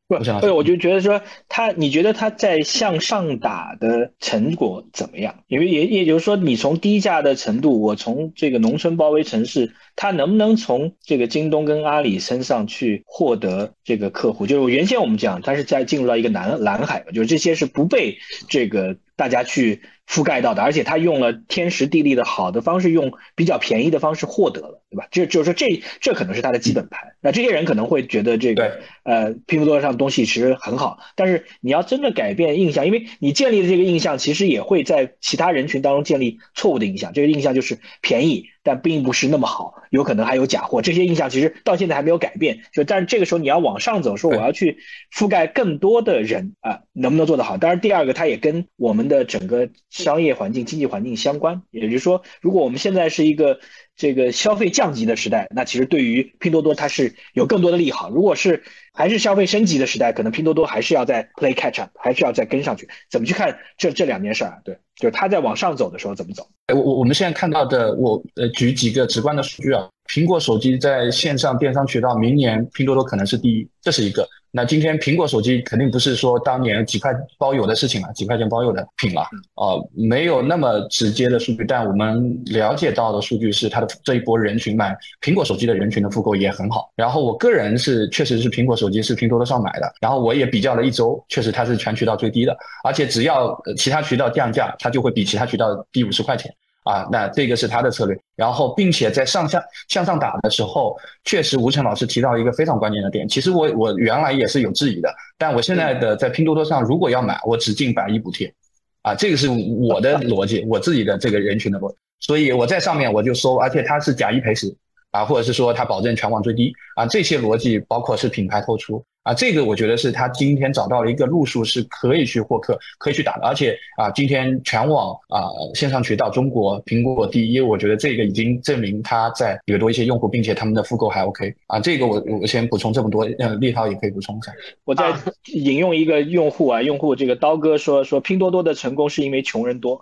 对，我就觉得说他，你觉得他在向上打的成果怎么样？因为也也就是说，你从低价的程度，我从这个农村包围城市，他能不能从这个京东跟阿里身上去获得这个客户？就是原先我们讲，他是在进入到一个蓝蓝海嘛就是这些是不被这个大家去。覆盖到的，而且他用了天时地利的好的方式，用比较便宜的方式获得了，对吧？这就是说，这这可能是他的基本盘。那这些人可能会觉得这个呃拼多多上东西其实很好，但是你要真的改变印象，因为你建立的这个印象，其实也会在其他人群当中建立错误的印象。这个印象就是便宜。但并不是那么好，有可能还有假货，这些印象其实到现在还没有改变。就但是这个时候你要往上走，说我要去覆盖更多的人啊，能不能做得好？当然，第二个它也跟我们的整个商业环境、经济环境相关。也就是说，如果我们现在是一个这个消费降级的时代，那其实对于拼多多它是有更多的利好。如果是还是消费升级的时代，可能拼多多还是要在 play catch up，还是要再跟上去。怎么去看这这两件事儿？对，就是它在往上走的时候怎么走？我我我们现在看到的，我呃举几个直观的数据啊，苹果手机在线上电商渠道，明年拼多多可能是第一，这是一个。那今天苹果手机肯定不是说当年几块包邮的事情了，几块钱包邮的品了啊，没有那么直接的数据，但我们了解到的数据是它的这一波人群买苹果手机的人群的复购也很好。然后我个人是确实是苹果手机是拼多多上买的，然后我也比较了一周，确实它是全渠道最低的，而且只要其他渠道降价，它就会比其他渠道低五十块钱。啊，那这个是他的策略，然后并且在上下向上打的时候，确实吴晨老师提到一个非常关键的点。其实我我原来也是有质疑的，但我现在的在拼多多上，如果要买，我只进百亿补贴，啊，这个是我的 <laughs> 逻辑，我自己的这个人群的逻辑，所以我在上面我就搜，而且它是假一赔十，啊，或者是说它保证全网最低，啊，这些逻辑包括是品牌透出。啊，这个我觉得是他今天找到了一个路数，是可以去获客、可以去打的。而且啊，今天全网啊线上渠道中国苹果第一，我觉得这个已经证明他在掠夺一些用户，并且他们的复购还 OK 啊。这个我我先补充这么多，呃，立涛也可以补充一下。我再引用一个用户啊，用户这个刀哥说说拼多多的成功是因为穷人多，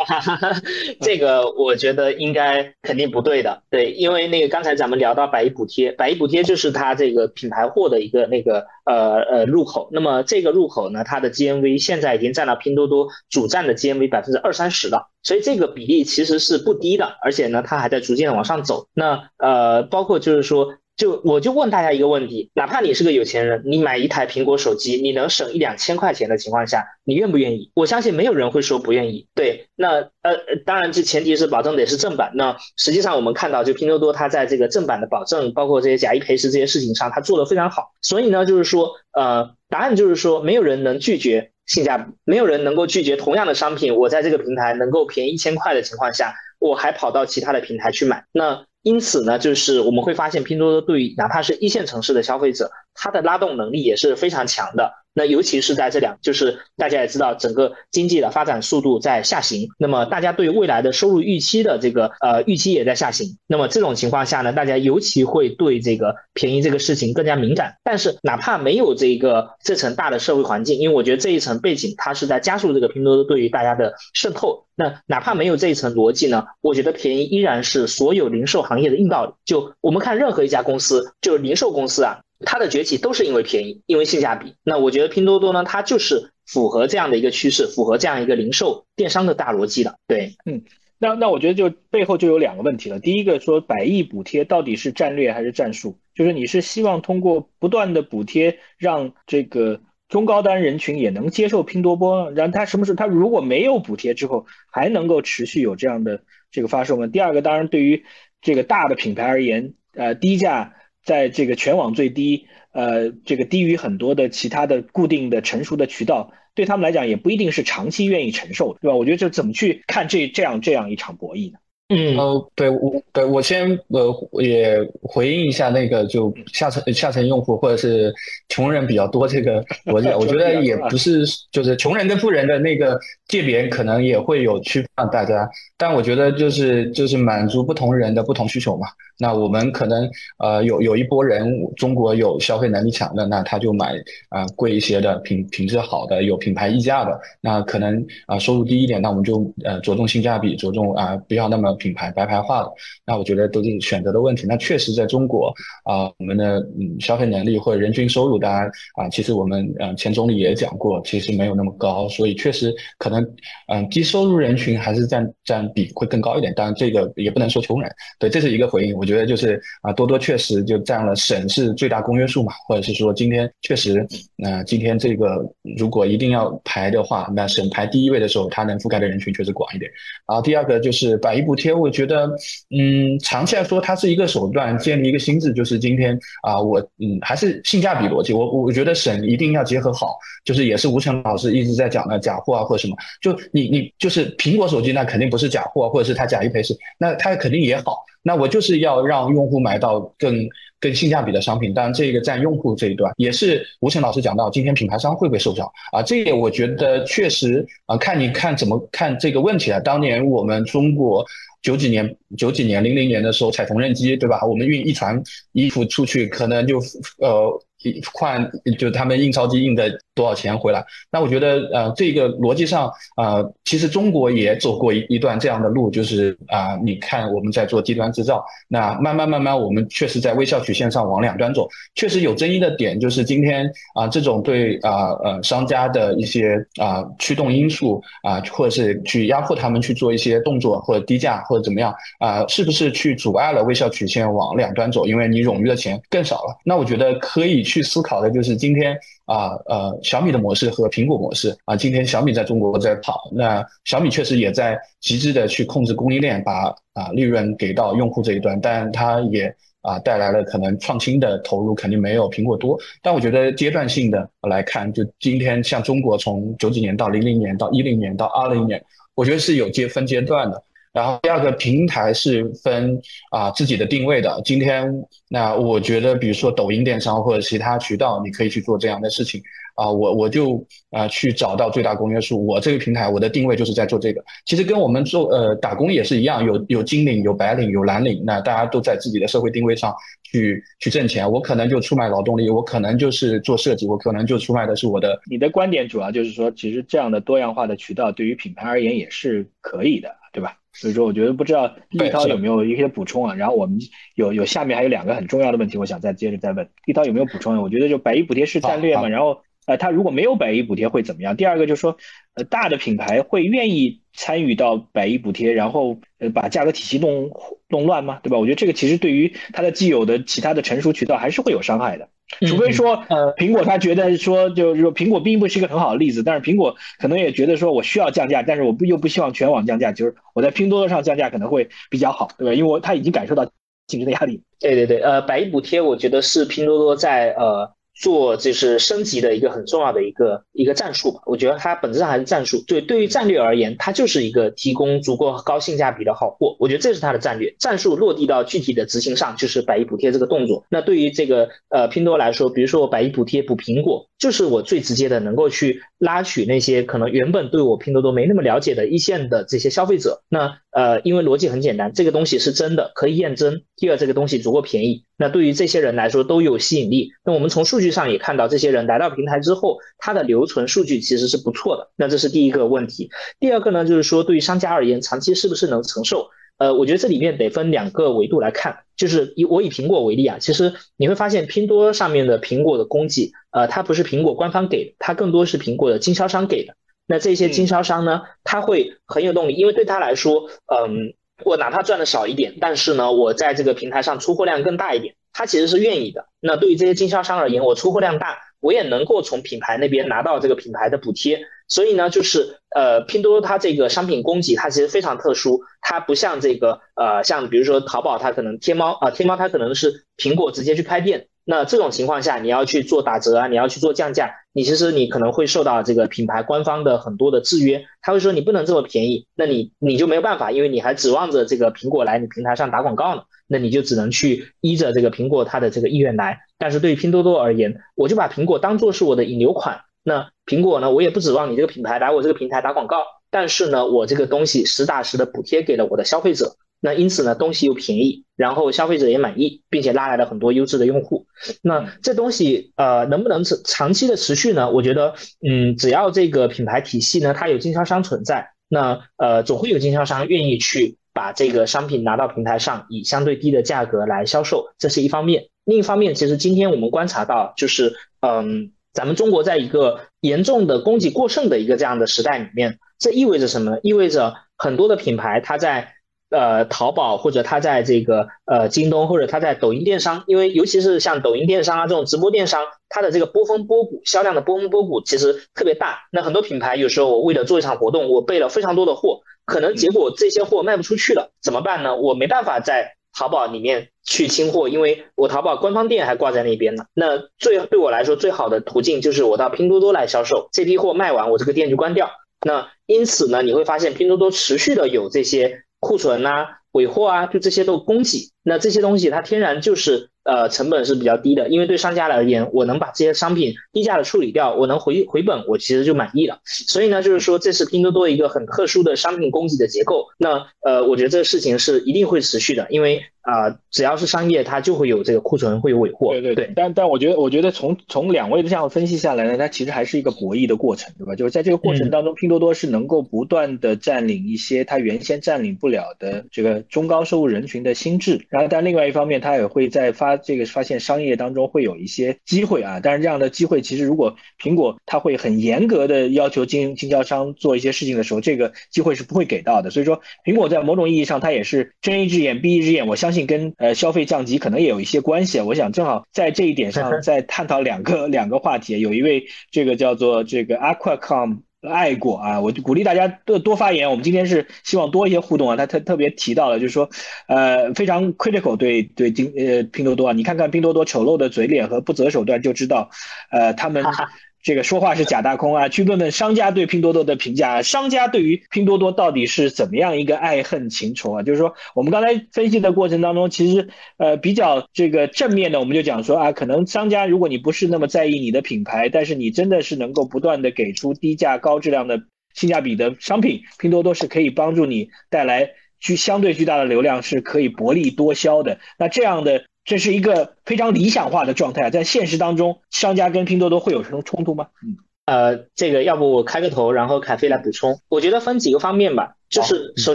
<laughs> 这个我觉得应该肯定不对的。对，因为那个刚才咱们聊到百亿补贴，百亿补贴就是他这个品牌货的一。一一个那个呃呃入口，那么这个入口呢，它的 GMV 现在已经占了拼多多主站的 GMV 百分之二三十了，所以这个比例其实是不低的，而且呢，它还在逐渐往上走。那呃，包括就是说就我就问大家一个问题，哪怕你是个有钱人，你买一台苹果手机，你能省一两千块钱的情况下，你愿不愿意？我相信没有人会说不愿意。对，那呃，当然这前提是保证得是正版。那实际上我们看到，就拼多多它在这个正版的保证，包括这些假一赔十这些事情上，它做得非常好。所以呢，就是说，呃，答案就是说，没有人能拒绝性价比，没有人能够拒绝同样的商品，我在这个平台能够便宜一千块的情况下，我还跑到其他的平台去买，那。因此呢，就是我们会发现拼多多对于哪怕是一线城市的消费者，它的拉动能力也是非常强的。那尤其是在这两，就是大家也知道，整个经济的发展速度在下行，那么大家对未来的收入预期的这个呃预期也在下行。那么这种情况下呢，大家尤其会对这个便宜这个事情更加敏感。但是哪怕没有这个这层大的社会环境，因为我觉得这一层背景它是在加速这个拼多多对于大家的渗透。那哪怕没有这一层逻辑呢，我觉得便宜依然是所有零售行业的硬道理。就我们看任何一家公司，就是零售公司啊。它的崛起都是因为便宜，因为性价比。那我觉得拼多多呢，它就是符合这样的一个趋势，符合这样一个零售电商的大逻辑的。对，嗯，那那我觉得就背后就有两个问题了。第一个说百亿补贴到底是战略还是战术？就是你是希望通过不断的补贴，让这个中高端人群也能接受拼多多，然后他什么时候他如果没有补贴之后，还能够持续有这样的这个发售吗？第二个，当然对于这个大的品牌而言，呃，低价。在这个全网最低，呃，这个低于很多的其他的固定的成熟的渠道，对他们来讲也不一定是长期愿意承受，对吧？我觉得就怎么去看这这样这样一场博弈呢？嗯，呃，对我，对我先呃也回应一下那个就下层下层用户或者是穷人比较多这个 <laughs> 逻辑，我觉得也不是就是穷人跟富人的那个界别可能也会有区分大家，但我觉得就是就是满足不同人的不同需求嘛。那我们可能呃有有一波人，中国有消费能力强的，那他就买啊贵一些的品品质好的有品牌溢价的，那可能啊收入低一点，那我们就呃着重性价比，着重啊不要那么。品牌白牌化的，那我觉得都是选择的问题。那确实在中国啊，我们的嗯消费能力或者人均收入，当然啊，其实我们嗯前总理也讲过，其实没有那么高，所以确实可能嗯低收入人群还是占占比会更高一点。当然这个也不能说穷人，对，这是一个回应。我觉得就是啊，多多确实就占了省是最大公约数嘛，或者是说今天确实那今天这个如果一定要排的话，那省排第一位的时候，它能覆盖的人群确实广一点。然后第二个就是百亿补贴。我觉得，嗯，长期来说，它是一个手段，建立一个心智，就是今天啊，我嗯，还是性价比逻辑。我我觉得省一定要结合好，就是也是吴成老师一直在讲的假货啊或什么，就你你就是苹果手机，那肯定不是假货，或者是它假一赔十，那它肯定也好。那我就是要让用户买到更更性价比的商品，当然这个占用户这一段也是吴晨老师讲到，今天品牌商会不会受伤啊？这个我觉得确实啊，看你看怎么看这个问题啊。当年我们中国。九几年、九几年、零零年的时候，踩缝纫机，对吧？我们运一船衣服出去，可能就呃。一换就他们印钞机印的多少钱回来？那我觉得呃这个逻辑上呃其实中国也走过一一段这样的路，就是啊你看我们在做低端制造，那慢慢慢慢我们确实在微笑曲线上往两端走。确实有争议的点就是今天啊这种对啊呃商家的一些啊驱动因素啊，或者是去压迫他们去做一些动作或者低价或者怎么样啊，是不是去阻碍了微笑曲线往两端走？因为你冗余的钱更少了。那我觉得可以。去思考的就是今天啊呃小米的模式和苹果模式啊，今天小米在中国在跑，那小米确实也在极致的去控制供应链，把啊利润给到用户这一端，但它也啊带来了可能创新的投入肯定没有苹果多，但我觉得阶段性的来看，就今天像中国从九几年到零零年到一零年到二零年，我觉得是有阶分阶段的。然后第二个平台是分啊自己的定位的。今天那我觉得，比如说抖音电商或者其他渠道，你可以去做这样的事情啊。我我就啊去找到最大公约数。我这个平台，我的定位就是在做这个。其实跟我们做呃打工也是一样，有有金领、有白领、有蓝领，那大家都在自己的社会定位上去去挣钱。我可能就出卖劳动力，我可能就是做设计，我可能就出卖的是我的。你的观点主要就是说，其实这样的多样化的渠道对于品牌而言也是可以的，对吧？所以说，我觉得不知道立涛有没有一些补充啊？然后我们有有下面还有两个很重要的问题，我想再接着再问立涛有没有补充？我觉得就百亿补贴是战略嘛，然后呃，他如果没有百亿补贴会怎么样？第二个就是说，呃，大的品牌会愿意参与到百亿补贴，然后呃把价格体系弄弄乱吗？对吧？我觉得这个其实对于它的既有的其他的成熟渠道还是会有伤害的。除非说，呃，苹果他觉得说，就是说苹果并不是一个很好的例子，但是苹果可能也觉得说我需要降价，但是我不又不希望全网降价，就是我在拼多多上降价可能会比较好，对吧？因为我他已经感受到竞争的压力。对对对，呃，百亿补贴，我觉得是拼多多在呃。做就是升级的一个很重要的一个一个战术吧，我觉得它本质上还是战术。对，对于战略而言，它就是一个提供足够高性价比的好货。我觉得这是它的战略战术落地到具体的执行上，就是百亿补贴这个动作。那对于这个呃拼多多来说，比如说我百亿补贴补苹果，就是我最直接的能够去拉取那些可能原本对我拼多多没那么了解的一线的这些消费者。那呃，因为逻辑很简单，这个东西是真的，可以验证。第二，这个东西足够便宜。那对于这些人来说都有吸引力。那我们从数据上也看到，这些人来到平台之后，他的留存数据其实是不错的。那这是第一个问题。第二个呢，就是说对于商家而言，长期是不是能承受？呃，我觉得这里面得分两个维度来看。就是以我以苹果为例啊，其实你会发现拼多多上面的苹果的供给，呃，它不是苹果官方给的，它更多是苹果的经销商给的。那这些经销商呢，他会很有动力，因为对他来说，嗯。我哪怕赚的少一点，但是呢，我在这个平台上出货量更大一点，他其实是愿意的。那对于这些经销商而言，我出货量大，我也能够从品牌那边拿到这个品牌的补贴。所以呢，就是呃，拼多多它这个商品供给它其实非常特殊，它不像这个呃，像比如说淘宝，它可能天猫啊，天猫它可能是苹果直接去开店。那这种情况下，你要去做打折啊，你要去做降价，你其实你可能会受到这个品牌官方的很多的制约，他会说你不能这么便宜，那你你就没有办法，因为你还指望着这个苹果来你平台上打广告呢，那你就只能去依着这个苹果它的这个意愿来。但是对于拼多多而言，我就把苹果当做是我的引流款，那苹果呢，我也不指望你这个品牌来我这个平台打广告，但是呢，我这个东西实打实的补贴给了我的消费者。那因此呢，东西又便宜，然后消费者也满意，并且拉来了很多优质的用户。那这东西呃能不能长长期的持续呢？我觉得，嗯，只要这个品牌体系呢它有经销商存在，那呃总会有经销商愿意去把这个商品拿到平台上，以相对低的价格来销售，这是一方面。另一方面，其实今天我们观察到，就是嗯，咱们中国在一个严重的供给过剩的一个这样的时代里面，这意味着什么呢？意味着很多的品牌它在呃，淘宝或者它在这个呃京东或者它在抖音电商，因为尤其是像抖音电商啊这种直播电商，它的这个波峰波谷销量的波峰波谷其实特别大。那很多品牌有时候我为了做一场活动，我备了非常多的货，可能结果这些货卖不出去了，怎么办呢？我没办法在淘宝里面去清货，因为我淘宝官方店还挂在那边呢。那最对我来说最好的途径就是我到拼多多来销售，这批货卖完，我这个店就关掉。那因此呢，你会发现拼多多持续的有这些。库存啊，尾货啊，就这些都供给，那这些东西它天然就是呃成本是比较低的，因为对商家而言，我能把这些商品低价的处理掉，我能回回本，我其实就满意了。所以呢，就是说这是拼多多一个很特殊的商品供给的结构。那呃，我觉得这个事情是一定会持续的，因为。啊，只要是商业，它就会有这个库存，会有尾货。对对对。但但我觉得，我觉得从从两位的这样分析下来呢，它其实还是一个博弈的过程，对吧？就是在这个过程当中，拼多多是能够不断的占领一些它原先占领不了的这个中高收入人群的心智。然后，但另外一方面，它也会在发这个发现商业当中会有一些机会啊。但是这样的机会，其实如果苹果它会很严格的要求经经销商做一些事情的时候，这个机会是不会给到的。所以说，苹果在某种意义上，它也是睁一只眼闭一只眼。我相。相信跟呃消费降级可能也有一些关系，我想正好在这一点上再探讨两个两个话题。有一位这个叫做这个 Aquacom 爱过啊，我就鼓励大家多多发言。我们今天是希望多一些互动啊。他特特别提到了，就是说呃非常 critical 对对拼呃拼多多啊，你看看拼多多丑陋的嘴脸和不择手段，就知道呃他们。<laughs> 这个说话是假大空啊！<laughs> 去问问商家对拼多多的评价，商家对于拼多多到底是怎么样一个爱恨情仇啊？就是说，我们刚才分析的过程当中，其实呃比较这个正面的，我们就讲说啊，可能商家如果你不是那么在意你的品牌，但是你真的是能够不断的给出低价高质量的性价比的商品，拼多多是可以帮助你带来巨相对巨大的流量，是可以薄利多销的。那这样的。这是一个非常理想化的状态，在现实当中，商家跟拼多多会有什么冲突吗？嗯，呃，这个要不我开个头，然后凯飞来补充。我觉得分几个方面吧，就是首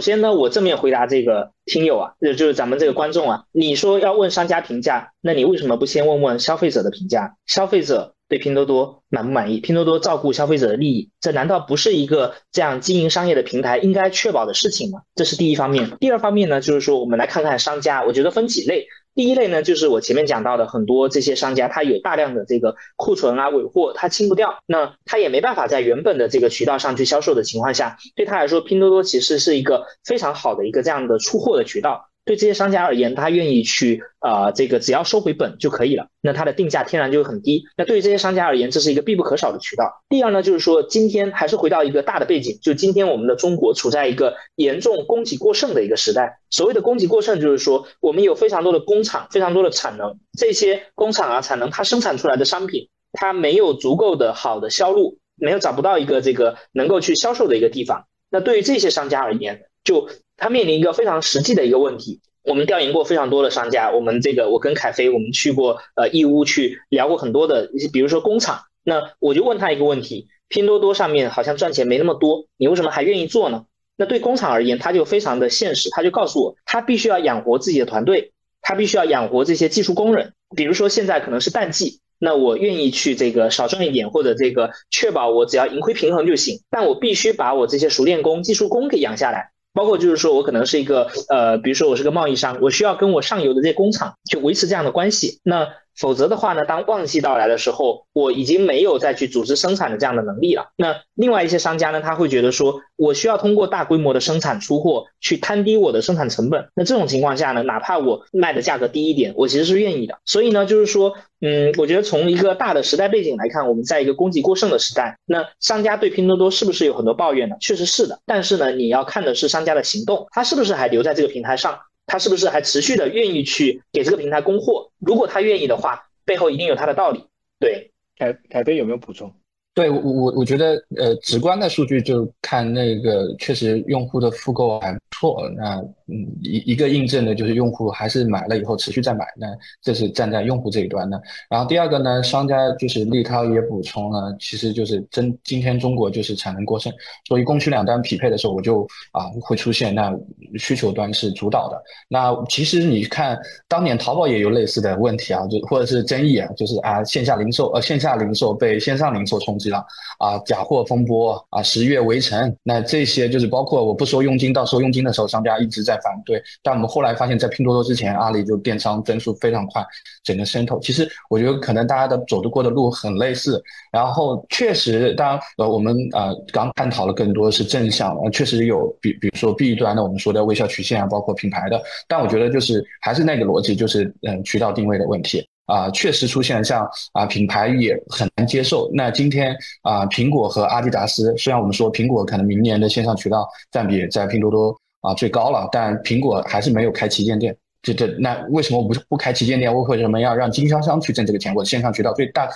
先呢，我正面回答这个听友啊，就就是咱们这个观众啊，你说要问商家评价，那你为什么不先问问消费者的评价？消费者对拼多多满不满意？拼多多照顾消费者的利益，这难道不是一个这样经营商业的平台应该确保的事情吗？这是第一方面。第二方面呢，就是说我们来看看商家，我觉得分几类。第一类呢，就是我前面讲到的很多这些商家，他有大量的这个库存啊、尾货，他清不掉，那他也没办法在原本的这个渠道上去销售的情况下，对他来说，拼多多其实是一个非常好的一个这样的出货的渠道。对这些商家而言，他愿意去啊，这个只要收回本就可以了，那它的定价天然就会很低。那对于这些商家而言，这是一个必不可少的渠道。第二呢，就是说今天还是回到一个大的背景，就今天我们的中国处在一个严重供给过剩的一个时代。所谓的供给过剩，就是说我们有非常多的工厂，非常多的产能，这些工厂啊产能它生产出来的商品，它没有足够的好的销路，没有找不到一个这个能够去销售的一个地方。那对于这些商家而言，就他面临一个非常实际的一个问题。我们调研过非常多的商家，我们这个我跟凯飞，我们去过呃义乌去聊过很多的，比如说工厂。那我就问他一个问题：拼多多上面好像赚钱没那么多，你为什么还愿意做呢？那对工厂而言，他就非常的现实，他就告诉我，他必须要养活自己的团队，他必须要养活这些技术工人。比如说现在可能是淡季，那我愿意去这个少赚一点，或者这个确保我只要盈亏平衡就行，但我必须把我这些熟练工、技术工给养下来。包括就是说我可能是一个呃，比如说我是个贸易商，我需要跟我上游的这些工厂去维持这样的关系。那否则的话呢，当旺季到来的时候，我已经没有再去组织生产的这样的能力了。那另外一些商家呢，他会觉得说，我需要通过大规模的生产出货去摊低我的生产成本。那这种情况下呢，哪怕我卖的价格低一点，我其实是愿意的。所以呢，就是说，嗯，我觉得从一个大的时代背景来看，我们在一个供给过剩的时代，那商家对拼多多是不是有很多抱怨呢？确实是的。但是呢，你要看的是商家的行动，他是不是还留在这个平台上？他是不是还持续的愿意去给这个平台供货？如果他愿意的话，背后一定有他的道理。对，凯凯飞有没有补充？对我我我觉得呃，直观的数据就看那个，确实用户的复购还不错。那嗯，一一个印证的就是用户还是买了以后持续再买，那这是站在用户这一端的。然后第二个呢，商家就是立涛也补充了，其实就是真今天中国就是产能过剩，所以供需两端匹配的时候，我就啊会出现那需求端是主导的。那其实你看当年淘宝也有类似的问题啊，就或者是争议啊，就是啊线下零售呃线下零售被线上零售冲击了。啊，假货风波啊，十月围城，那这些就是包括我不收佣金到收佣金的时候，商家一直在反对。但我们后来发现，在拼多多之前，阿里就电商增速非常快，整个渗透。其实我觉得可能大家的走得过的路很类似。然后确实，当然呃，我们呃刚探讨了更多是正向，确实有比比如说 B 端的我们说的微笑曲线啊，包括品牌的。但我觉得就是还是那个逻辑，就是嗯渠道定位的问题。啊，确实出现像啊品牌也很难接受。那今天啊，苹果和阿迪达斯，虽然我们说苹果可能明年的线上渠道占比在拼多多啊最高了，但苹果还是没有开旗舰店。这这那为什么不不开旗舰店？我为什么要让经销商去挣这个钱？我线上渠道最大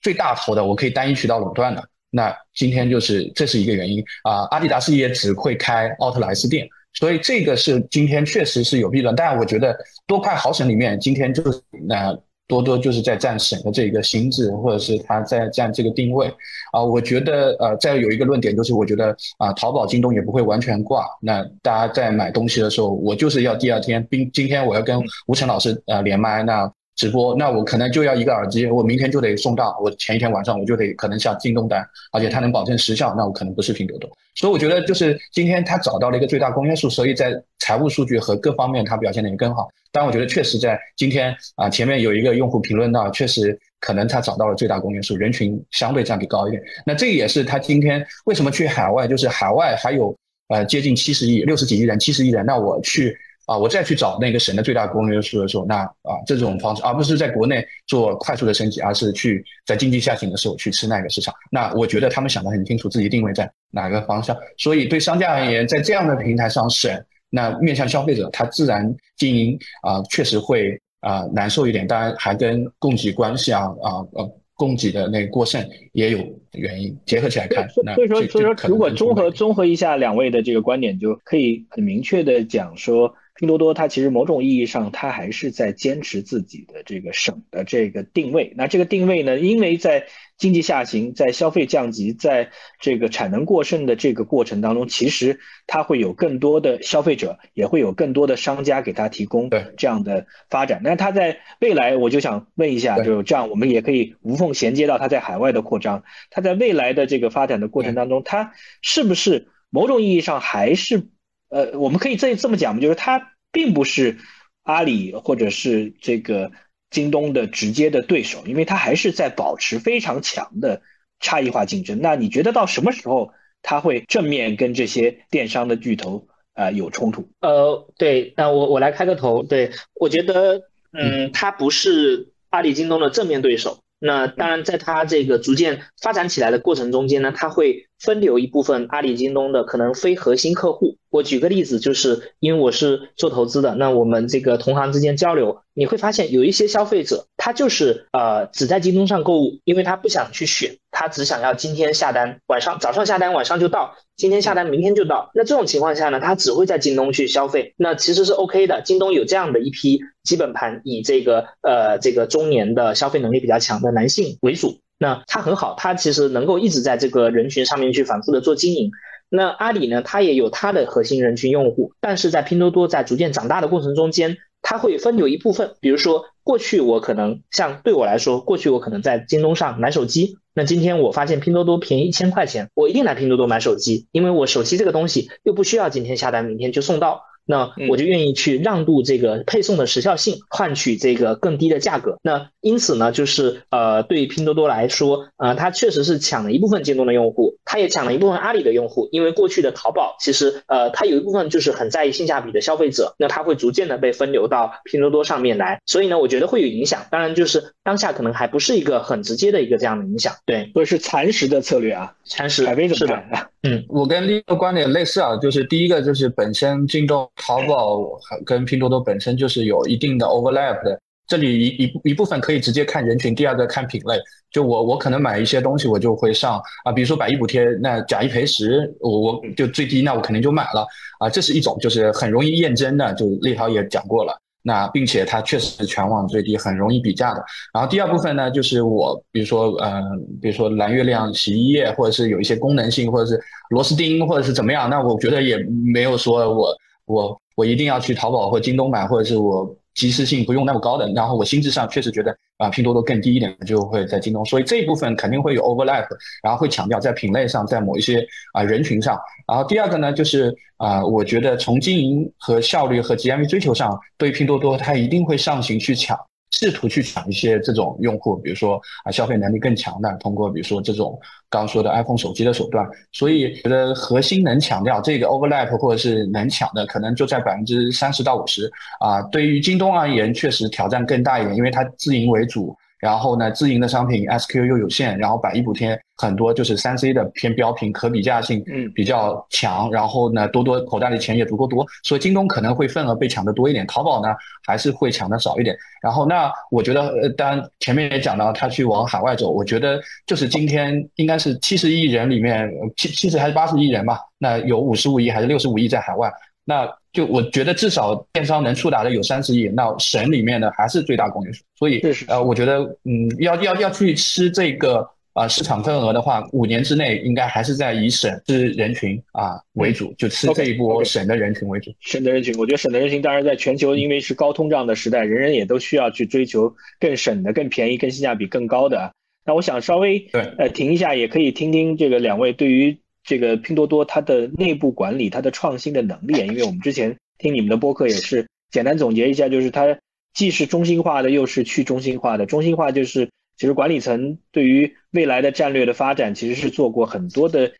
最大头的，我可以单一渠道垄断的。那今天就是这是一个原因啊。阿迪达斯也只会开奥特莱斯店，所以这个是今天确实是有弊端。但我觉得多快好省里面，今天就是那。多多就是在占省的这个心智，或者是他在占这个定位啊。我觉得呃，再有一个论点就是，我觉得啊，淘宝、京东也不会完全挂。那大家在买东西的时候，我就是要第二天，今今天我要跟吴晨老师呃连麦，那。直播，那我可能就要一个耳机，我明天就得送到，我前一天晚上我就得可能下京东单，而且它能保证时效，那我可能不是拼多多。所以我觉得就是今天他找到了一个最大公约数，所以在财务数据和各方面他表现的也更好。但我觉得确实在今天啊，前面有一个用户评论到，确实可能他找到了最大公约数，人群相对占比高一点。那这也是他今天为什么去海外，就是海外还有呃接近七十亿、六十几亿人、七十亿人，那我去。啊，我再去找那个省的最大公约数的时候，那啊这种方式，而不是在国内做快速的升级，而是去在经济下行的时候去吃那个市场。那我觉得他们想得很清楚，自己定位在哪个方向。所以对商家而言，在这样的平台上省，那面向消费者，他自然经营啊确实会啊难受一点。当然还跟供给关系啊啊呃供给的那个过剩也有原因，结合起来看。所以说所以说，如果综合综合一下两位的这个观点，就可以很明确的讲说。拼多多它其实某种意义上它还是在坚持自己的这个省的这个定位。那这个定位呢，因为在经济下行，在消费降级，在这个产能过剩的这个过程当中，其实它会有更多的消费者，也会有更多的商家给它提供这样的发展。那它在未来，我就想问一下，就这样，我们也可以无缝衔接到它在海外的扩张。它在未来的这个发展的过程当中，它是不是某种意义上还是呃，我们可以这这么讲就是它并不是阿里或者是这个。京东的直接的对手，因为它还是在保持非常强的差异化竞争。那你觉得到什么时候它会正面跟这些电商的巨头啊有冲突？呃，对，那我我来开个头。对我觉得，嗯，它不是阿里、京东的正面对手。那当然，在它这个逐渐发展起来的过程中间呢，它会分流一部分阿里、京东的可能非核心客户。我举个例子，就是因为我是做投资的，那我们这个同行之间交流，你会发现有一些消费者，他就是呃只在京东上购物，因为他不想去选，他只想要今天下单，晚上早上下单，晚上就到，今天下单，明天就到。那这种情况下呢，他只会在京东去消费，那其实是 OK 的。京东有这样的一批基本盘，以这个呃这个中年的消费能力比较强的男性为主，那它很好，它其实能够一直在这个人群上面去反复的做经营。那阿里呢？它也有它的核心人群用户，但是在拼多多在逐渐长大的过程中间，它会分流一部分。比如说，过去我可能像对我来说，过去我可能在京东上买手机，那今天我发现拼多多便宜一千块钱，我一定来拼多多买手机，因为我手机这个东西又不需要今天下单，明天就送到。那我就愿意去让渡这个配送的时效性，换取这个更低的价格。那因此呢，就是呃，对拼多多来说，呃，它确实是抢了一部分京东的用户，它也抢了一部分阿里的用户。因为过去的淘宝其实呃，它有一部分就是很在意性价比的消费者，那它会逐渐的被分流到拼多多上面来。所以呢，我觉得会有影响。当然，就是当下可能还不是一个很直接的一个这样的影响。对，或者是蚕食的策略啊，蚕食海飞是的。嗯，我跟另一个观点类似啊，就是第一个就是本身京东。淘宝跟拼多多本身就是有一定的 overlap 的，这里一一一部分可以直接看人群，第二个看品类。就我我可能买一些东西，我就会上啊，比如说百亿补贴，那假一赔十，我我就最低，那我肯定就买了啊。这是一种就是很容易验证的，就立涛也讲过了。那并且它确实是全网最低，很容易比价的。然后第二部分呢，就是我比如说呃，比如说蓝月亮洗衣液，或者是有一些功能性，或者是螺丝钉，或者是怎么样，那我觉得也没有说我。我我一定要去淘宝或京东买，或者是我及时性不用那么高的，然后我心智上确实觉得啊拼多多更低一点，就会在京东，所以这一部分肯定会有 overlap，然后会强调在品类上，在某一些啊人群上，然后第二个呢就是啊我觉得从经营和效率和 GMV 追求上，对拼多多它一定会上行去抢。试图去抢一些这种用户，比如说啊消费能力更强的，通过比如说这种刚刚说的 iPhone 手机的手段，所以觉得核心能抢掉这个 overlap 或者是能抢的，可能就在百分之三十到五十啊。对于京东而言，确实挑战更大一点，因为它自营为主。然后呢，自营的商品 SQ 又有限，然后百亿补贴很多就是三 C 的偏标品，可比价性嗯比较强。然后呢，多多口袋里钱也足够多，所以京东可能会份额被抢的多一点，淘宝呢还是会抢的少一点。然后那我觉得，呃，当然前面也讲到他去往海外走，我觉得就是今天应该是七十亿人里面七七十还是八十亿人吧，那有五十五亿还是六十五亿在海外。那就我觉得至少电商能触达的有三十亿，那省里面的还是最大公约数，所以呃，我觉得嗯，要要要去吃这个啊市场份额的话，五年之内应该还是在以省吃人群啊为主，就吃这一波省的人群为主。省的人群，我觉得省的人群，当然在全球因为是高通胀的时代，人人也都需要去追求更省的、更便宜、更性价比更高的。那我想稍微对呃停一下，也可以听听这个两位对于。这个拼多多它的内部管理，它的创新的能力，因为我们之前听你们的播客也是简单总结一下，就是它既是中心化的，又是去中心化的。中心化就是其实管理层对于未来的战略的发展，其实是做过很多的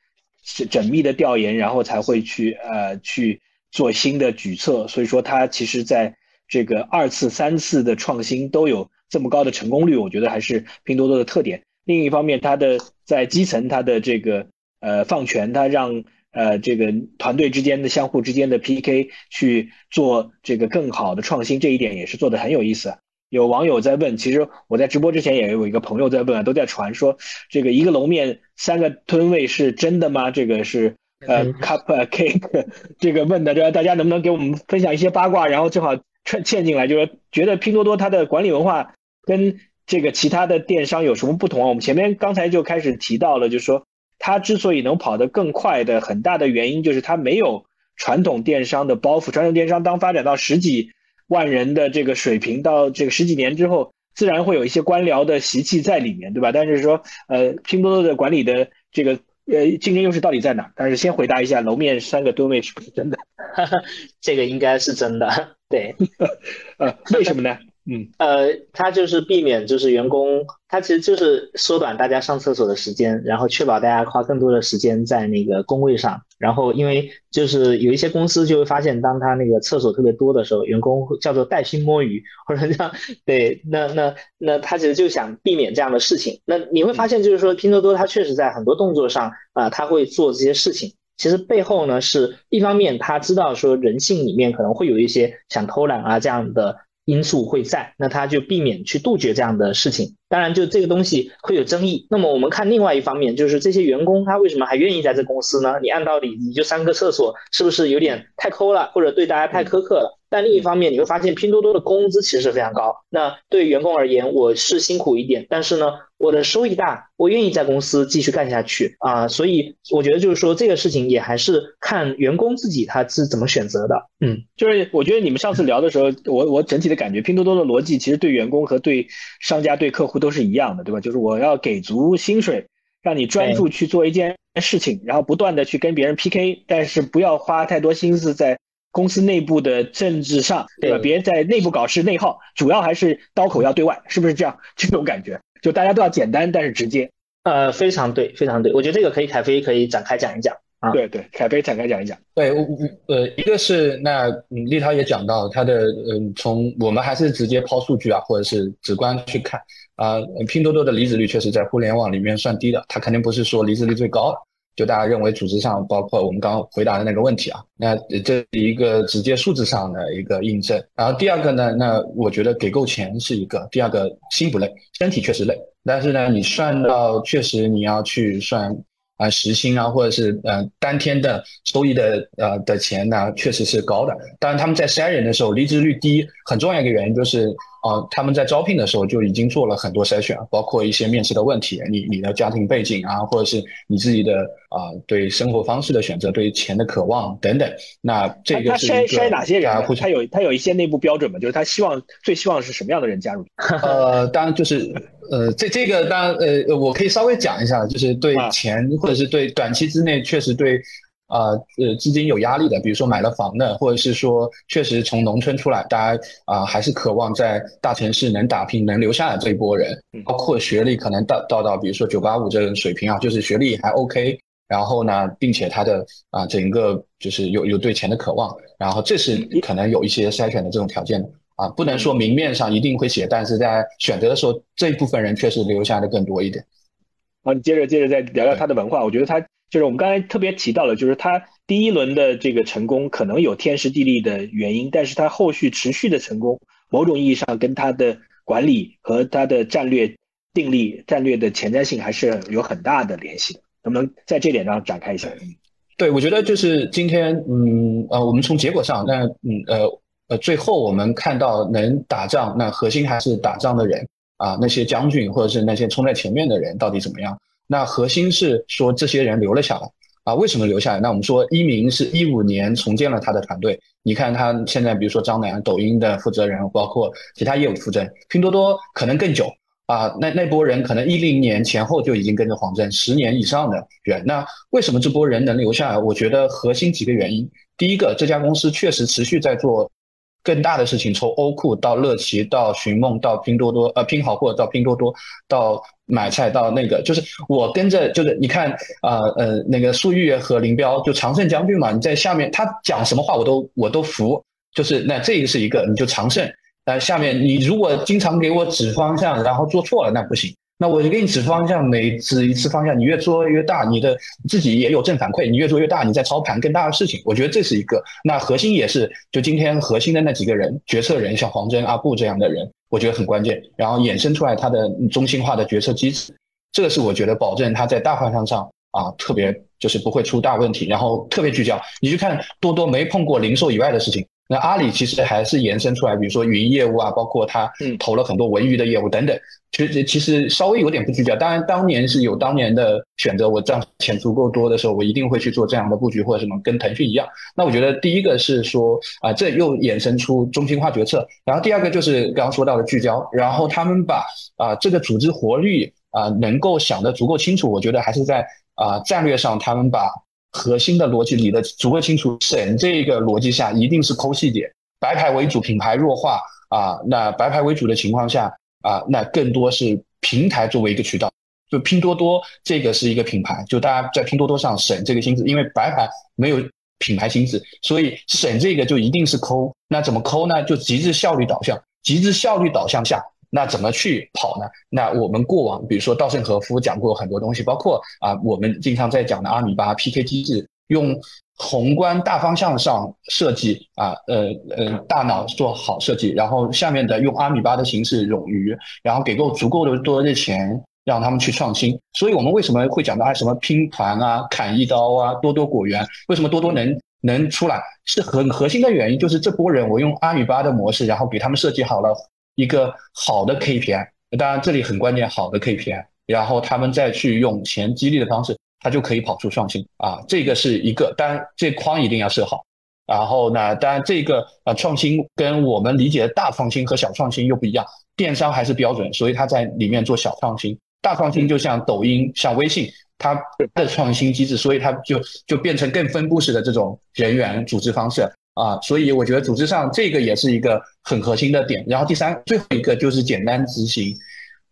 缜密的调研，然后才会去呃去做新的举措。所以说它其实在这个二次、三次的创新都有这么高的成功率，我觉得还是拼多多的特点。另一方面，它的在基层它的这个。呃，放权，他让呃这个团队之间的相互之间的 PK 去做这个更好的创新，这一点也是做的很有意思。有网友在问，其实我在直播之前也有一个朋友在问，都在传说这个一个楼面三个吞位是真的吗？这个是呃 cup <laughs> cake <laughs> 这个问的，这大家能不能给我们分享一些八卦？然后正好串嵌进来，就是觉得拼多多它的管理文化跟这个其他的电商有什么不同啊？我们前面刚才就开始提到了，就是说它之所以能跑得更快的很大的原因，就是它没有传统电商的包袱。传统电商当发展到十几万人的这个水平，到这个十几年之后，自然会有一些官僚的习气在里面，对吧？但是说，呃，拼多多的管理的这个。呃，竞争优势到底在哪？但是先回答一下，楼面三个吨位是不是真的？<laughs> 这个应该是真的，对。<laughs> 呃，为什么呢？嗯，呃，它就是避免就是员工，它其实就是缩短大家上厕所的时间，然后确保大家花更多的时间在那个工位上。然后，因为就是有一些公司就会发现，当他那个厕所特别多的时候，员工叫做带薪摸鱼或者这样，对，那那那他其实就想避免这样的事情。那你会发现，就是说拼多多它确实在很多动作上啊，他会做这些事情。其实背后呢，是一方面他知道说人性里面可能会有一些想偷懒啊这样的。因素会在，那他就避免去杜绝这样的事情。当然，就这个东西会有争议。那么我们看另外一方面，就是这些员工他为什么还愿意在这公司呢？你按道理你就三个厕所，是不是有点太抠了，或者对大家太苛刻了？但另一方面，你会发现拼多多的工资其实非常高。那对员工而言，我是辛苦一点，但是呢，我的收益大，我愿意在公司继续干下去啊。所以我觉得就是说，这个事情也还是看员工自己他是怎么选择的。嗯，就是我觉得你们上次聊的时候，我我整体的感觉，拼多多的逻辑其实对员工和对商家、对客户都是一样的，对吧？就是我要给足薪水，让你专注去做一件事情，然后不断的去跟别人 PK，但是不要花太多心思在。公司内部的政治上，对吧？别在内部搞事内耗，主要还是刀口要对外，是不是这样？这种感觉，就大家都要简单，但是直接。呃，非常对，非常对。我觉得这个可以，凯飞可以展开讲一讲啊。对对，凯飞展开讲一讲。对，我我呃，一个是那立涛也讲到他的，嗯，从我们还是直接抛数据啊，或者是直观去看啊，拼多多的离职率确实在互联网里面算低的，它肯定不是说离职率最高的。就大家认为组织上，包括我们刚刚回答的那个问题啊，那这是一个直接数字上的一个印证。然后第二个呢，那我觉得给够钱是一个，第二个心不累，身体确实累，但是呢，你算到确实你要去算啊时薪啊，或者是呃当天的收益的呃的钱呢，确实是高的。当然他们在筛人的时候，离职率低，很重要一个原因就是。啊，他们在招聘的时候就已经做了很多筛选，包括一些面试的问题，你你的家庭背景啊，或者是你自己的啊对生活方式的选择，对钱的渴望等等。那这个是筛筛哪些人？他有他有一些内部标准嘛？就是他希望最希望是什么样的人加入？<laughs> 呃，当然就是呃这这个当然呃我可以稍微讲一下，就是对钱或者是对短期之内确实对。啊，呃，资金有压力的，比如说买了房的，或者是说确实从农村出来，大家啊还是渴望在大城市能打拼、能留下来这一波人，包括学历可能到到到，比如说九八五这种水平啊，就是学历还 OK，然后呢，并且他的啊整个就是有有对钱的渴望，然后这是可能有一些筛选的这种条件啊，不能说明面上一定会写，但是在选择的时候，这一部分人确实留下的更多一点。好，你接着接着再聊聊他的文化，我觉得他。就是我们刚才特别提到了，就是他第一轮的这个成功可能有天时地利的原因，但是他后续持续的成功，某种意义上跟他的管理和他的战略定力、战略的前瞻性还是有很大的联系的。能不能在这点上展开一下？对，我觉得就是今天，嗯呃，我们从结果上，那嗯呃呃，最后我们看到能打仗，那核心还是打仗的人啊，那些将军或者是那些冲在前面的人到底怎么样？那核心是说这些人留了下来啊？为什么留下来？那我们说一鸣是一五年重建了他的团队，你看他现在，比如说张楠，抖音的负责人，包括其他业务负责人，拼多多可能更久啊。那那波人可能一零年前后就已经跟着黄峥十年以上的人。那为什么这波人能留下来？我觉得核心几个原因。第一个，这家公司确实持续在做。更大的事情，从欧酷到乐奇到寻梦到拼多多，呃，拼好货到拼多多到买菜到那个，就是我跟着，就是你看啊，呃，那个粟裕和林彪就常胜将军嘛，你在下面他讲什么话我都我都服，就是那这个是一个你就常胜，呃，下面你如果经常给我指方向，然后做错了那不行。那我就给你指方向，每指一次方向，你越做越大，你的自己也有正反馈，你越做越大，你在操盘更大的事情。我觉得这是一个。那核心也是，就今天核心的那几个人，决策人，像黄峥、阿布这样的人，我觉得很关键。然后衍生出来他的中心化的决策机制，这个是我觉得保证他在大方向上啊，特别就是不会出大问题，然后特别聚焦。你去看多多没碰过零售以外的事情。那阿里其实还是延伸出来，比如说云业务啊，包括它投了很多文娱的业务等等，其实其实稍微有点不聚焦。当然，当年是有当年的选择，我赚钱足够多的时候，我一定会去做这样的布局或者什么，跟腾讯一样。那我觉得第一个是说啊，这又衍生出中心化决策。然后第二个就是刚刚说到的聚焦，然后他们把啊这个组织活力啊能够想得足够清楚，我觉得还是在啊战略上他们把。核心的逻辑理的足够清楚，省这个逻辑下一定是抠细节，白牌为主，品牌弱化啊。那白牌为主的情况下啊，那更多是平台作为一个渠道，就拼多多这个是一个品牌，就大家在拼多多上省这个心思，因为白牌没有品牌心思，所以省这个就一定是抠。那怎么抠呢？就极致效率导向，极致效率导向下。那怎么去跑呢？那我们过往，比如说稻盛和夫讲过很多东西，包括啊，我们经常在讲的阿米巴 PK 机制，用宏观大方向上设计啊，呃呃，大脑做好设计，然后下面的用阿米巴的形式冗余，然后给够足够的多的钱，让他们去创新。所以我们为什么会讲到啊什么拼团啊、砍一刀啊、多多果园？为什么多多能能出来？是很核心的原因，就是这波人，我用阿米巴的模式，然后给他们设计好了。一个好的 KPI，当然这里很关键，好的 KPI，然后他们再去用钱激励的方式，他就可以跑出创新啊，这个是一个，当然这框一定要设好。然后呢，当然这个啊创新跟我们理解的大创新和小创新又不一样，电商还是标准，所以他在里面做小创新，大创新就像抖音、像微信，它的创新机制，所以它就就变成更分布式的这种人员组织方式。啊，所以我觉得组织上这个也是一个很核心的点。然后第三，最后一个就是简单执行，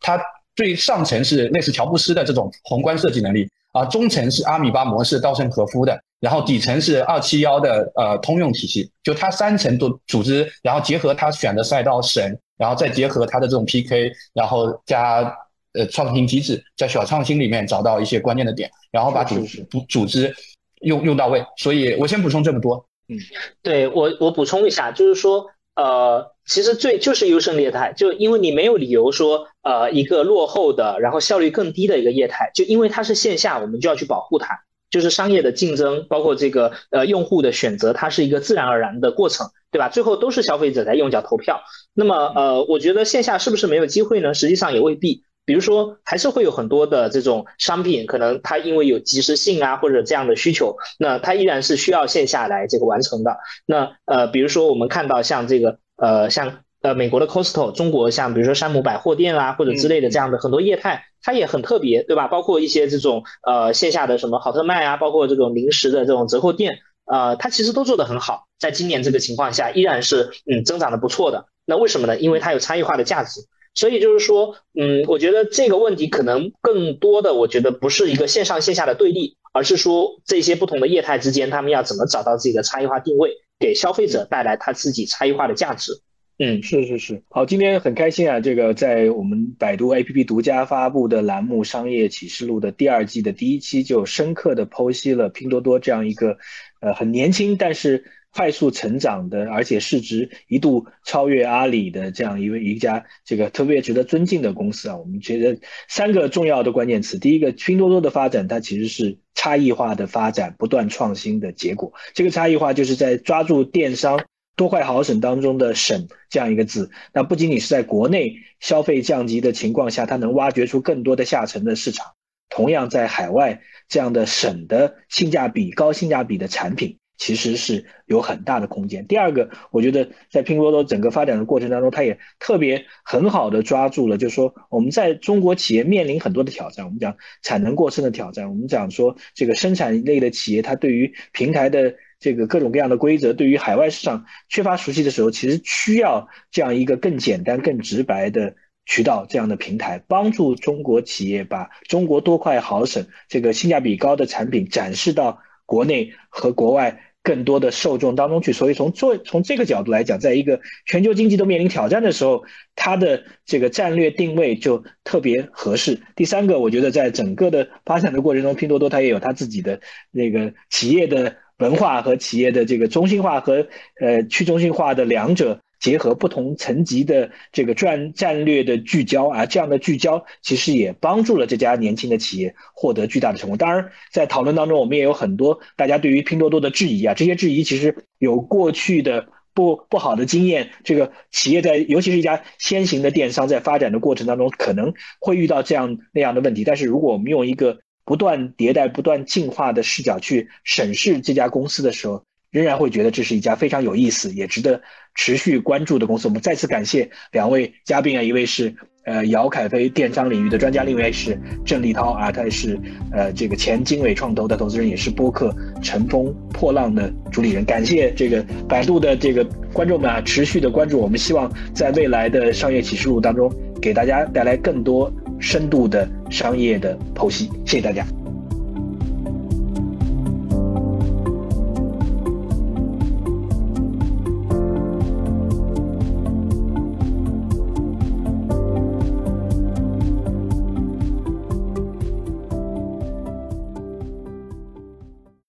它最上层是类似乔布斯的这种宏观设计能力啊，中层是阿米巴模式稻盛和夫的，然后底层是二七幺的呃通用体系，就它三层都组织，然后结合他选的赛道省，然后再结合他的这种 PK，然后加呃创新机制，在小创新里面找到一些关键的点，然后把组组组织用用到位。所以我先补充这么多。嗯，对我我补充一下，就是说，呃，其实最就是优胜劣汰，就因为你没有理由说，呃，一个落后的，然后效率更低的一个业态，就因为它是线下，我们就要去保护它，就是商业的竞争，包括这个呃用户的选择，它是一个自然而然的过程，对吧？最后都是消费者在用脚投票。那么，呃，我觉得线下是不是没有机会呢？实际上也未必。比如说，还是会有很多的这种商品，可能它因为有及时性啊，或者这样的需求，那它依然是需要线下来这个完成的。那呃，比如说我们看到像这个呃，像呃美国的 Costco，中国像比如说山姆百货店啊，或者之类的这样的很多业态，它也很特别，对吧？包括一些这种呃线下的什么好特卖啊，包括这种零食的这种折扣店，呃，它其实都做得很好，在今年这个情况下，依然是嗯增长的不错的。那为什么呢？因为它有差异化的价值。所以就是说，嗯，我觉得这个问题可能更多的，我觉得不是一个线上线下的对立，而是说这些不同的业态之间，他们要怎么找到自己的差异化定位，给消费者带来他自己差异化的价值。嗯，是是是，好，今天很开心啊，这个在我们百度 APP 独家发布的栏目《商业启示录》的第二季的第一期，就深刻的剖析了拼多多这样一个，呃，很年轻，但是。快速成长的，而且市值一度超越阿里的这样一位一家这个特别值得尊敬的公司啊，我们觉得三个重要的关键词，第一个，拼多多的发展它其实是差异化的发展，不断创新的结果。这个差异化就是在抓住电商多快好省当中的省这样一个字，那不仅仅是在国内消费降级的情况下，它能挖掘出更多的下沉的市场，同样在海外这样的省的性价比高性价比的产品。其实是有很大的空间。第二个，我觉得在拼多多整个发展的过程当中，它也特别很好的抓住了，就是说我们在中国企业面临很多的挑战。我们讲产能过剩的挑战，我们讲说这个生产类的企业，它对于平台的这个各种各样的规则，对于海外市场缺乏熟悉的时候，其实需要这样一个更简单、更直白的渠道，这样的平台，帮助中国企业把中国多快好省这个性价比高的产品展示到国内和国外。更多的受众当中去，所以从做从这个角度来讲，在一个全球经济都面临挑战的时候，它的这个战略定位就特别合适。第三个，我觉得在整个的发展的过程中，拼多多它也有它自己的那个企业的文化和企业的这个中心化和呃去中心化的两者结合不同层级的这个战战略的聚焦啊，这样的聚焦其实也帮助了这家年轻的企业获得巨大的成功。当然，在讨论当中，我们也有很多大家对于拼多多的质疑啊，这些质疑其实有过去的不不好的经验，这个企业在尤其是一家先行的电商在发展的过程当中，可能会遇到这样那样的问题。但是如果我们用一个不断迭代、不断进化的视角去审视这家公司的时候，仍然会觉得这是一家非常有意思、也值得持续关注的公司。我们再次感谢两位嘉宾啊，一位是呃姚凯飞电商领域的专家，另一位是郑立涛啊，他也是呃这个前经纬创投的投资人，也是播客乘风破浪的主理人。感谢这个百度的这个观众们啊，持续的关注。我们希望在未来的商业启示录当中，给大家带来更多深度的商业的剖析。谢谢大家。